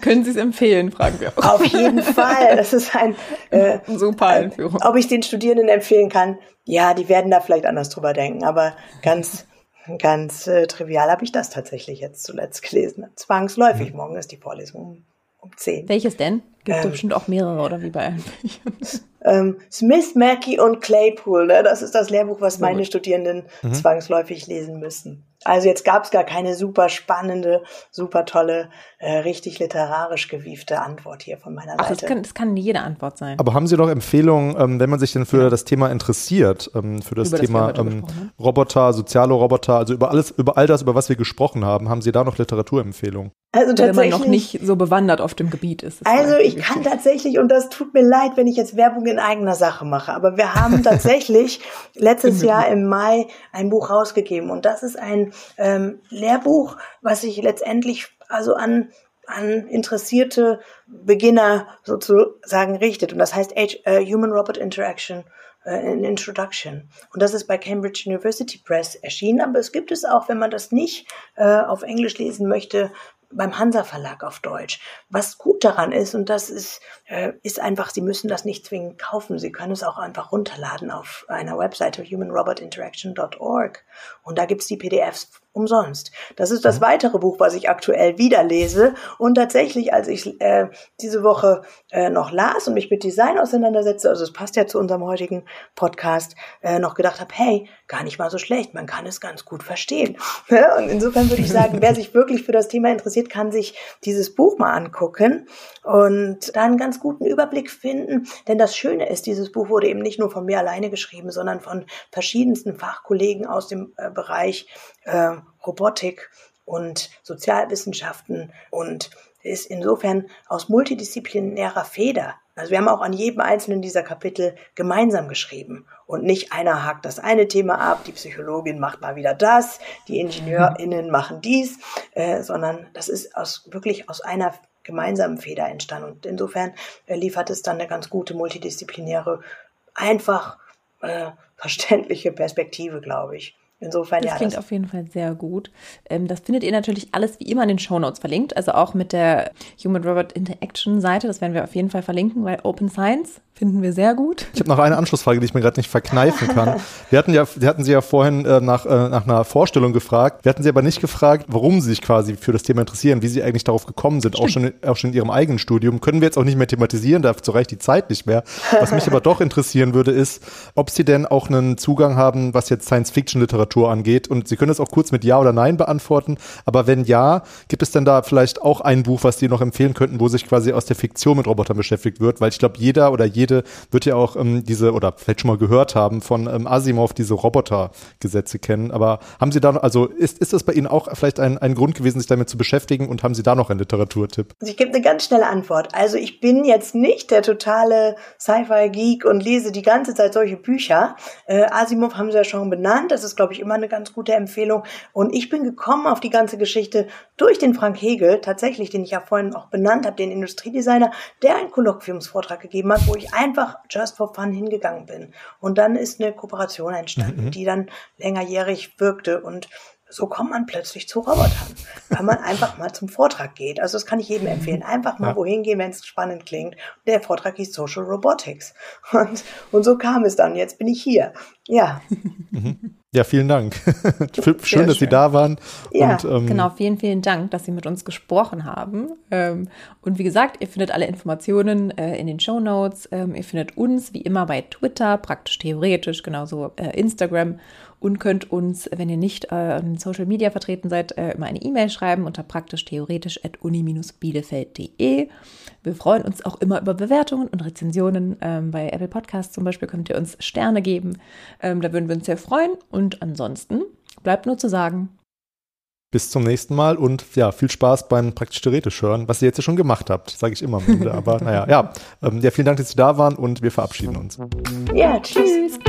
Können Sie es empfehlen, fragen wir auch. Auf jeden Fall. Das ist ein äh, (laughs) super Einführung. Ob ich den Studierenden empfehlen kann? Ja, die werden da vielleicht anders drüber denken, aber ganz ganz äh, trivial habe ich das tatsächlich jetzt zuletzt gelesen. Zwangsläufig. Mhm. Morgen ist die Vorlesung um 10. Welches denn? Gibt ähm, bestimmt auch mehrere, oder wie bei allen ähm, Smith, Mackey und Claypool, ne? das ist das Lehrbuch, was meine Studierenden mhm. zwangsläufig lesen müssen. Also jetzt gab es gar keine super spannende, super tolle, äh, richtig literarisch gewiefte Antwort hier von meiner Ach, Seite. Das kann, das kann jede Antwort sein. Aber haben Sie noch Empfehlungen, ähm, wenn man sich denn für ja. das Thema interessiert, ähm, für das über Thema das ähm, Roboter, soziale Roboter, also über alles, über all das, über was wir gesprochen haben, haben Sie da noch Literaturempfehlungen? Also wenn man noch nicht so bewandert auf dem Gebiet ist. Also ich kann tatsächlich, und das tut mir leid, wenn ich jetzt Werbung in eigener Sache mache, aber wir haben (laughs) tatsächlich letztes Jahr im Mai ein Buch rausgegeben und das ist ein ähm, Lehrbuch, was sich letztendlich also an an interessierte Beginner sozusagen richtet. Und das heißt H, uh, Human Robot Interaction uh, in Introduction. Und das ist bei Cambridge University Press erschienen. Aber es gibt es auch, wenn man das nicht uh, auf Englisch lesen möchte, beim Hansa Verlag auf Deutsch. Was gut daran ist, und das ist, äh, ist einfach, Sie müssen das nicht zwingend kaufen. Sie können es auch einfach runterladen auf einer Webseite humanrobotinteraction.org. Und da gibt's die PDFs umsonst. Das ist das weitere Buch, was ich aktuell wieder lese. Und tatsächlich, als ich äh, diese Woche äh, noch las und mich mit Design auseinandersetze, also es passt ja zu unserem heutigen Podcast, äh, noch gedacht habe, hey, gar nicht mal so schlecht, man kann es ganz gut verstehen. (laughs) und insofern würde ich (laughs) sagen, wer sich wirklich für das Thema interessiert, kann sich dieses Buch mal angucken und dann einen ganz guten Überblick finden. Denn das Schöne ist, dieses Buch wurde eben nicht nur von mir alleine geschrieben, sondern von verschiedensten Fachkollegen aus dem äh, Bereich äh, Robotik und Sozialwissenschaften und ist insofern aus multidisziplinärer Feder. Also wir haben auch an jedem einzelnen dieser Kapitel gemeinsam geschrieben und nicht einer hakt das eine Thema ab, die Psychologin macht mal wieder das, die IngenieurInnen machen dies, äh, sondern das ist aus, wirklich aus einer gemeinsamen Feder entstanden. Und insofern äh, liefert es dann eine ganz gute multidisziplinäre, einfach äh, verständliche Perspektive, glaube ich. Insofern, das ja. klingt auf jeden Fall sehr gut. Ähm, das findet ihr natürlich alles wie immer in den Show Notes verlinkt, also auch mit der Human-Robot Interaction Seite. Das werden wir auf jeden Fall verlinken, weil Open Science Finden wir sehr gut. Ich habe noch eine Anschlussfrage, die ich mir gerade nicht verkneifen kann. (laughs) Wir hatten ja, wir hatten Sie ja vorhin äh, nach, äh, nach einer Vorstellung gefragt. Wir hatten Sie aber nicht gefragt, warum Sie sich quasi für das Thema interessieren, wie Sie eigentlich darauf gekommen sind, auch schon, auch schon in Ihrem eigenen Studium. Können wir jetzt auch nicht mehr thematisieren, dazu reicht die Zeit nicht mehr. Was mich aber doch interessieren würde, ist, ob Sie denn auch einen Zugang haben, was jetzt Science-Fiction-Literatur angeht. Und Sie können das auch kurz mit Ja oder Nein beantworten. Aber wenn ja, gibt es denn da vielleicht auch ein Buch, was Sie noch empfehlen könnten, wo sich quasi aus der Fiktion mit Robotern beschäftigt wird? Weil ich glaube, jeder oder jede jede wird ja auch ähm, diese, oder vielleicht schon mal gehört haben, von ähm, Asimov diese Robotergesetze kennen. Aber haben Sie da, also ist, ist das bei Ihnen auch vielleicht ein, ein Grund gewesen, sich damit zu beschäftigen und haben Sie da noch einen Literaturtipp? Also ich gebe eine ganz schnelle Antwort. Also ich bin jetzt nicht der totale Sci-Fi-Geek und lese die ganze Zeit solche Bücher. Äh, Asimov haben Sie ja schon benannt. Das ist, glaube ich, immer eine ganz gute Empfehlung. Und ich bin gekommen auf die ganze Geschichte durch den Frank Hegel, tatsächlich, den ich ja vorhin auch benannt habe, den Industriedesigner, der einen Kolloquiumsvortrag gegeben hat, wo ich einfach just for fun hingegangen bin. Und dann ist eine Kooperation entstanden, mhm. die dann längerjährig wirkte und so kommt man plötzlich zu Robotern, weil man einfach mal zum Vortrag geht. Also das kann ich jedem empfehlen. Einfach mal ja. wohin gehen, wenn es spannend klingt. Der Vortrag hieß Social Robotics. (laughs) Und, und so kam es dann. Jetzt bin ich hier. Ja. Ja, vielen Dank. (laughs) schön, schön, dass Sie da waren. Ja, und, ähm, genau. Vielen, vielen Dank, dass Sie mit uns gesprochen haben. Ähm, und wie gesagt, ihr findet alle Informationen äh, in den Show Notes. Ähm, ihr findet uns wie immer bei Twitter, praktisch theoretisch, genauso äh, Instagram und könnt uns, wenn ihr nicht äh, in Social Media vertreten seid, äh, immer eine E-Mail schreiben unter praktisch theoretisch at uni-bielefeld.de. Wir freuen uns auch immer über Bewertungen und Rezensionen. Ähm, bei Apple Podcasts zum Beispiel könnt ihr uns Sterne geben. Ähm, da würden wir uns sehr freuen. Und ansonsten bleibt nur zu sagen, bis zum nächsten Mal und ja, viel Spaß beim praktisch theoretisch hören, was ihr jetzt ja schon gemacht habt, sage ich immer am Ende. Aber naja, ja, ähm, ja, vielen Dank, dass Sie da waren und wir verabschieden uns. Ja, tschüss.